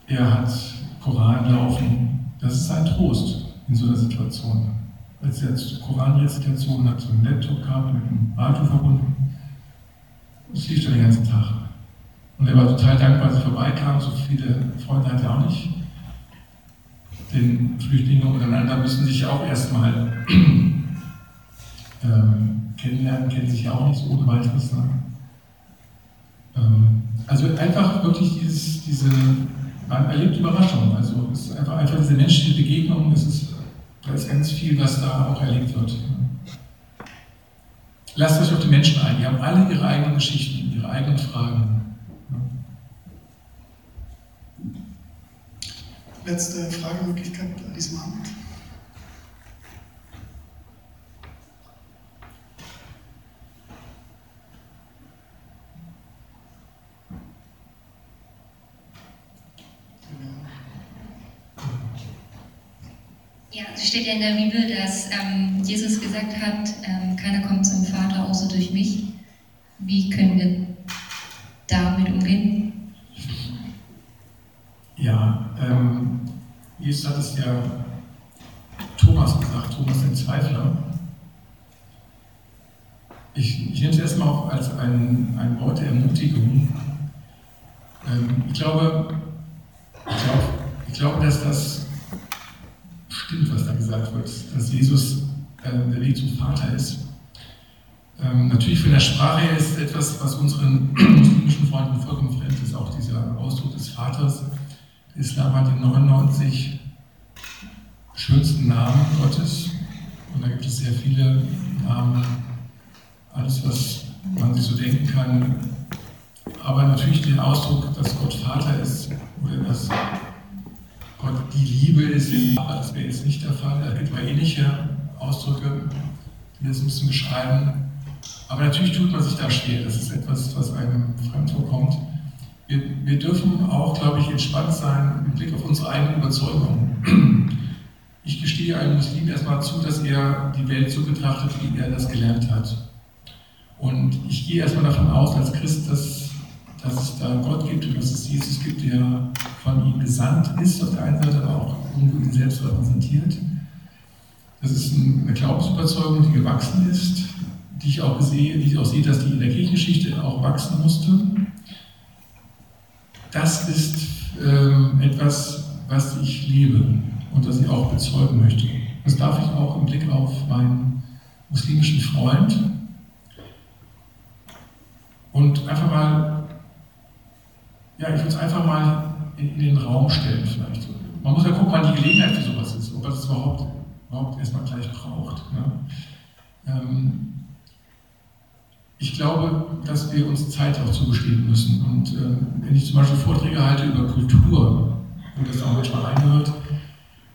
er hat Koran laufen. Das ist ein Trost in so einer Situation. Als er jetzt Koranrezitation hat, so einen Laptop gehabt, mit einem Radio verbunden, das lief dann den ganzen Tag. Und er war total dankbar, als er vorbeikam. So viele Freunde hat er auch nicht den Flüchtlingen untereinander müssen sich auch erstmal ähm, kennenlernen, kennen sich ja auch nicht so ohne weiteres. Ne? Ähm, also einfach wirklich dieses, diese, man erlebt Überraschungen. Also es ist einfach, einfach diese menschliche Begegnung, es ist, da ist ganz viel, was da auch erlebt wird. Lasst euch auf die Menschen ein, die haben alle ihre eigenen Geschichten, ihre eigenen Fragen. letzte Fragemöglichkeit an diesem Abend. Ja, es steht ja in der Bibel, dass ähm, Jesus gesagt hat, ähm, keiner kommt zum Vater außer durch mich. Wie können wir damit umgehen? Ja, ähm, Jesus hat es ja Thomas gesagt, Thomas den Zweifler. Ich, ich nehme es erstmal auch als ein, ein Wort der Ermutigung. Ähm, ich glaube, ich glaube, glaube, dass das stimmt, was da gesagt wird, dass Jesus äh, der Weg zum Vater ist. Ähm, natürlich von der Sprache her ist etwas, was unseren muslimischen Freunden vollkommen fremd ist, auch dieser Ausdruck des Vaters. Der Islam hat die 99 schönsten Namen Gottes und da gibt es sehr viele Namen, alles, was man sich so denken kann. Aber natürlich den Ausdruck, dass Gott Vater ist oder dass Gott die Liebe ist, das wäre jetzt nicht der Fall. Da gibt es ähnliche Ausdrücke, die das ein bisschen beschreiben. Aber natürlich tut man sich da schwer. Das ist etwas, was einem fremd vorkommt. Wir, wir dürfen auch, glaube ich, entspannt sein im Blick auf unsere eigene Überzeugung. Ich gestehe einem Muslim erstmal zu, dass er die Welt so betrachtet, wie er das gelernt hat. Und ich gehe erstmal davon aus, als Christ, dass, dass es da Gott gibt und dass es Jesus gibt, der von ihm gesandt ist, auf der einen Seite, aber auch irgendwo ihn selbst repräsentiert. Das ist eine Glaubensüberzeugung, die gewachsen ist, die ich auch sehe, die ich auch sehe, dass die in der Kirchengeschichte auch wachsen musste. Das ist ähm, etwas, was ich lebe und das ich auch bezeugen möchte. Das darf ich auch im Blick auf meinen muslimischen Freund und einfach mal, ja, ich würde es einfach mal in, in, den Raum stellen vielleicht. Man muss ja gucken, wann die Gelegenheit für sowas ist, ob man das überhaupt, überhaupt erstmal gleich braucht. Ne? Ähm, ich glaube, dass wir uns Zeit auch zugestehen müssen. Und äh, wenn ich zum Beispiel Vorträge halte über Kultur, wo das auch manchmal reinhört,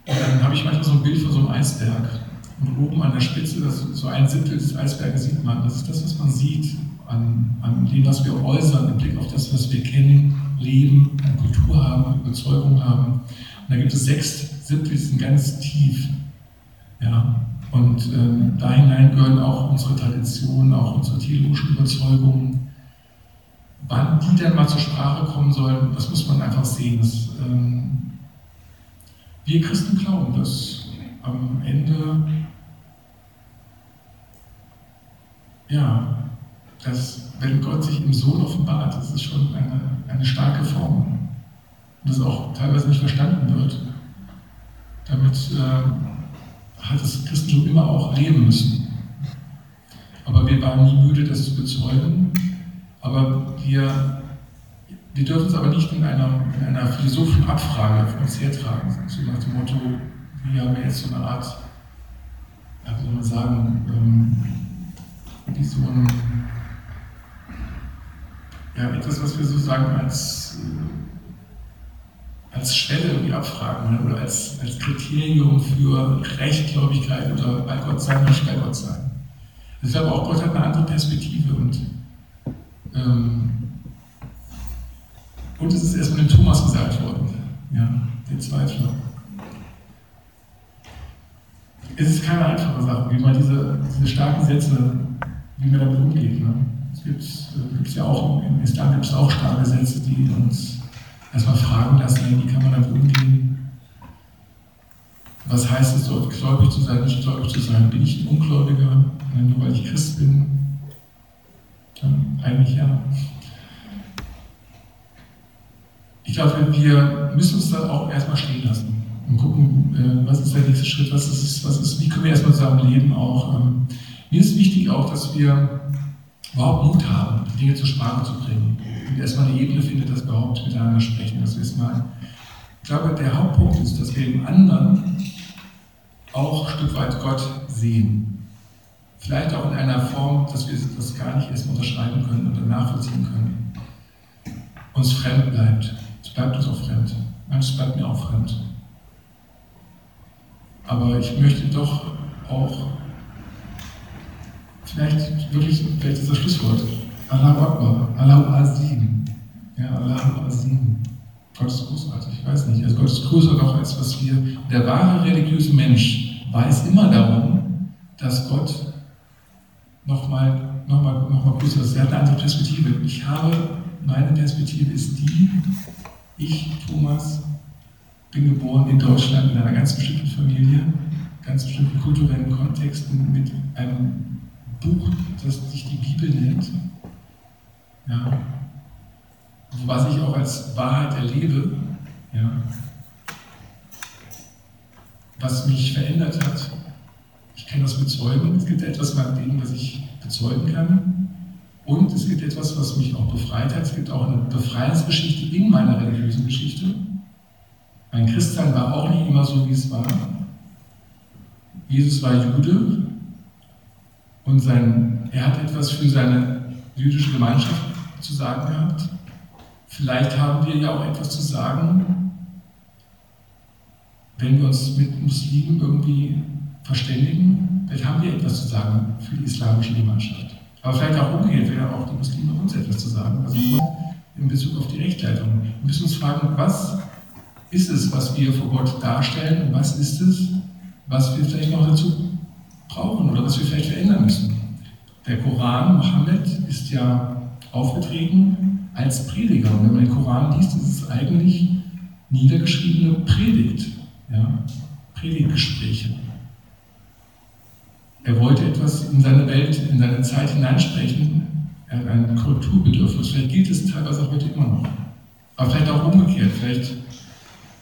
dann habe ich manchmal so ein Bild von so einem Eisberg. Und oben an der Spitze, das so ein Siebtel des Eisberges sieht man, das ist das, was man sieht an, an dem, was wir äußern, im Blick auf das, was wir kennen, leben, eine Kultur haben, Überzeugung haben. Und da gibt es sechs sind ganz tief. Ja, und ähm, da hinein gehören auch unsere Traditionen, auch unsere theologischen Überzeugungen. Wann die dann mal zur Sprache kommen sollen, das muss man einfach sehen. Das, ähm, wir Christen glauben, dass am Ende, ja, dass wenn Gott sich im Sohn offenbart, das ist schon eine, eine starke Form. Und das auch teilweise nicht verstanden wird. Damit äh, hat das Christentum immer auch leben müssen. Aber wir waren nie müde, das zu bezeugen. Aber wir, wir dürfen es aber nicht in einer, in einer philosophischen Abfrage von uns hertragen. So nach dem Motto, wir haben jetzt so eine Art, wie soll man sagen, ähm, wie so ein ja, etwas, was wir sozusagen als, als Schwelle irgendwie abfragen oder als, als Kriterium für Rechtgläubigkeit oder bei Gott sein oder nicht bei Gott sein. Ich glaube auch, Gott hat eine andere Perspektive und, ähm, und es ist erstmal dem Thomas gesagt worden, ja, der Zweifler. Es ist keine einfache Sache, wie man diese, diese starken Sätze, wie man damit umgeht. Ne? Es gibt es ja auch im Islam gibt es auch starke Sätze, die uns erstmal fragen lassen, wie kann man damit umgehen? Was heißt es dort, gläubig zu sein, nicht gläubig zu sein? Bin ich ein Ungläubiger, nur weil ich Christ bin? Dann eigentlich ja. Ich glaube, wir müssen uns da auch erstmal stehen lassen und gucken, äh, was ist der nächste Schritt, was ist, was ist, wie können wir erstmal zusammen leben auch. Ähm, mir ist wichtig auch, dass wir überhaupt Mut haben, Dinge zur Sprache zu bringen. Und erstmal eine Ebene findet, dass wir überhaupt miteinander sprechen. Das ist mal, ich glaube, der Hauptpunkt ist, dass wir im anderen auch ein Stück weit Gott sehen. Vielleicht auch in einer Form, dass wir das gar nicht erst unterschreiben können oder nachvollziehen können. Uns fremd bleibt. Es bleibt uns auch fremd. Manches bleibt mir auch fremd. Aber ich möchte doch auch vielleicht wirklich, vielleicht ist das Schlusswort. Allah Akbar, Allah Azim. Ja, Allah Azim. Gott ist großartig, ich weiß nicht. Also Gott ist größer noch als was wir. Der wahre religiöse Mensch weiß immer darum, dass Gott nochmal noch mal, noch mal größer ist. Er hat eine andere Perspektive. Ich habe, meine Perspektive ist die, ich, Thomas, bin geboren in Deutschland in einer ganz bestimmten Familie, ganz bestimmten kulturellen Kontexten mit einem Buch, das sich die Bibel nennt, ja, was ich auch als Wahrheit erlebe, ja, was mich verändert hat. Ich kann das bezeugen. Es gibt etwas meinem Leben, was ich bezeugen kann. Und es gibt etwas, was mich auch befreit hat. Es gibt auch eine Befreiungsgeschichte in meiner religiösen Geschichte. Mein Christsein war auch nicht immer so, wie es war. Jesus war Jude und sein, er hat etwas für seine jüdische Gemeinschaft zu sagen gehabt. Vielleicht haben wir ja auch etwas zu sagen, wenn wir uns mit Muslimen irgendwie verständigen. Vielleicht haben wir etwas zu sagen für die islamische Gemeinschaft. Aber vielleicht auch umgekehrt, wäre auch die Muslime uns etwas zu sagen. Also in Bezug auf die Rechtleitung. Wir müssen uns fragen, was ist es, was wir vor Gott darstellen und was ist es, was wir vielleicht noch dazu brauchen oder was wir vielleicht verändern müssen. Der Koran, Mohammed, ist ja aufgetreten als Prediger. Und wenn man den Koran liest, ist es eigentlich niedergeschriebene Predigt, ja? Predigtgespräche. Er wollte etwas in seine Welt, in seine Zeit hineinsprechen. Er hat ein Korrekturbedürfnis. Vielleicht gilt es teilweise heute immer noch. Aber vielleicht auch umgekehrt. Vielleicht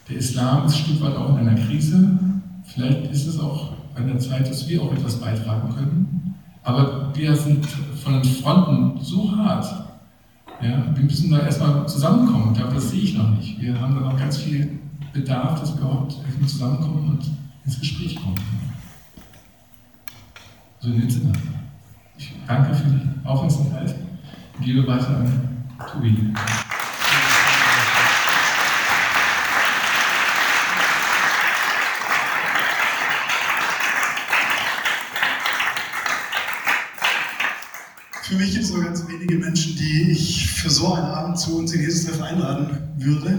der Islam ist ein Stück weit auch in einer Krise. Vielleicht ist es auch an der Zeit, dass wir auch etwas beitragen können. Aber wir sind von den Fronten so hart. Ja, wir müssen da erstmal zusammenkommen. Ich glaube, das sehe ich noch nicht. Wir haben da noch ganz viel Bedarf, dass wir überhaupt erstmal zusammenkommen und ins Gespräch kommen. So in dem Sinne. Ich danke für die Aufmerksamkeit und gebe weiter an Tobi. Für mich gibt es nur ganz wenige Menschen, die ich für so einen Abend zu uns in Jesus-Treff einladen würde.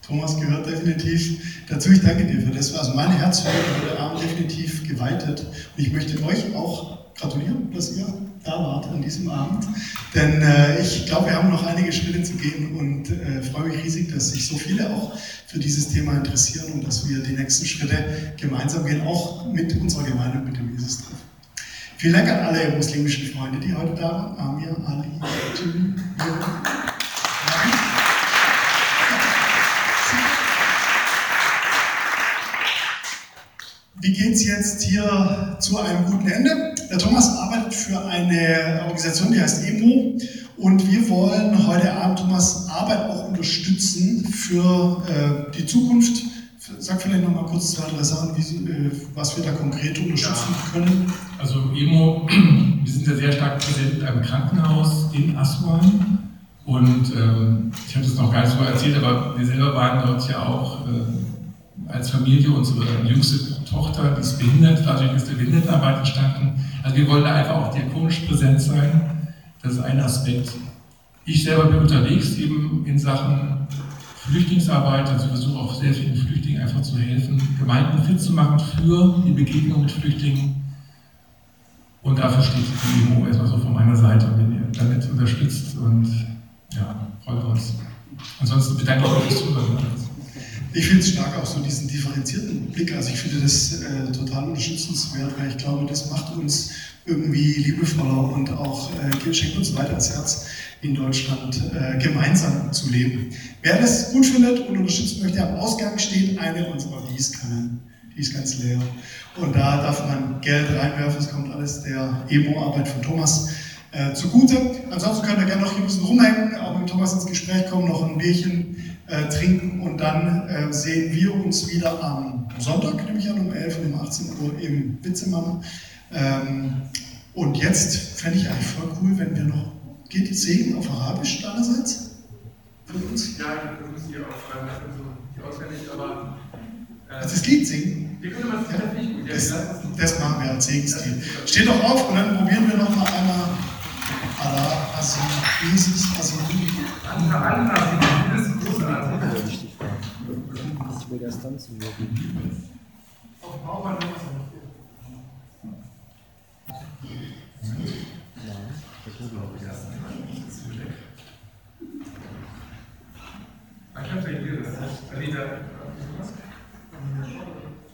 Thomas gehört definitiv dazu. Ich danke dir für das. Also mein Herz wurde heute Abend definitiv geweitet. Und ich möchte euch auch gratulieren, dass ihr da wart an diesem Abend. Denn äh, ich glaube, wir haben noch einige Schritte zu gehen und äh, freue mich riesig, dass sich so viele auch für dieses Thema interessieren und dass wir die nächsten Schritte gemeinsam gehen, auch mit unserer Gemeinde, mit dem Jesus-Treff. Vielen Dank an alle muslimischen Freunde, die heute da waren. Amir, Ali, Jimmy, Wie geht es jetzt hier zu einem guten Ende? Der Thomas arbeitet für eine Organisation, die heißt EMO. Und wir wollen heute Abend Thomas Arbeit auch unterstützen für äh, die Zukunft. Sag vielleicht noch mal kurz zwei, drei Sachen, wie, äh, was wir da konkret unterstützen ja. können. Also EMO, wir sind ja sehr stark präsent in einem Krankenhaus in Aswan. Und ähm, ich habe das noch gar nicht so erzählt, aber wir selber waren dort ja auch äh, als Familie, unsere jüngste Tochter, die ist behindert, dadurch ist der Behindertenarbeit entstanden. Also wir wollen da einfach auch diakonisch präsent sein. Das ist ein Aspekt. Ich selber bin unterwegs eben in Sachen Flüchtlingsarbeit, also versuche auch sehr vielen Flüchtlingen einfach zu helfen, Gemeinden fit zu machen für die Begegnung mit Flüchtlingen. Und dafür steht die Demo erstmal so von meiner Seite, wenn ihr damit unterstützt und ja, freuen wir uns. Ansonsten bedanke ich mich fürs Zuhören. Ich finde es stark auch so diesen differenzierten Blick. Also ich finde das äh, total unterstützenswert, weil ich glaube, das macht uns irgendwie liebevoller und auch äh, schenkt uns weiter ins Herz, in Deutschland äh, gemeinsam zu leben. Wer das gut findet und unterstützen möchte, am Ausgang steht eine unserer Gießkannen. Die ist ganz leer. Und da darf man Geld reinwerfen. Es kommt alles der Emo-Arbeit von Thomas äh, zugute. Ansonsten könnt ihr gerne noch hier ein bisschen rumhängen, auch mit Thomas ins Gespräch kommen, noch ein Bierchen äh, trinken und dann äh, sehen wir uns wieder am Sonntag, nämlich an um 11 und um 18 Uhr im Witzemann. Ähm, und jetzt fände ich eigentlich voll cool, wenn wir noch, geht die Segen auf Arabisch deinerseits? Für uns? Ja, das müssen wir aufschreiben, das ist so nicht auswendig, aber. Äh, also das Lied singen? Wir können das ja, nicht gut. Das, das machen wir als Segenslied. Steht doch auf und dann probieren wir noch mal einmal Allah, also Jesus, also Allah, das ist großartig. Ich will das dann zu wirken. Auf Bauern noch was Nein, der Tobi habe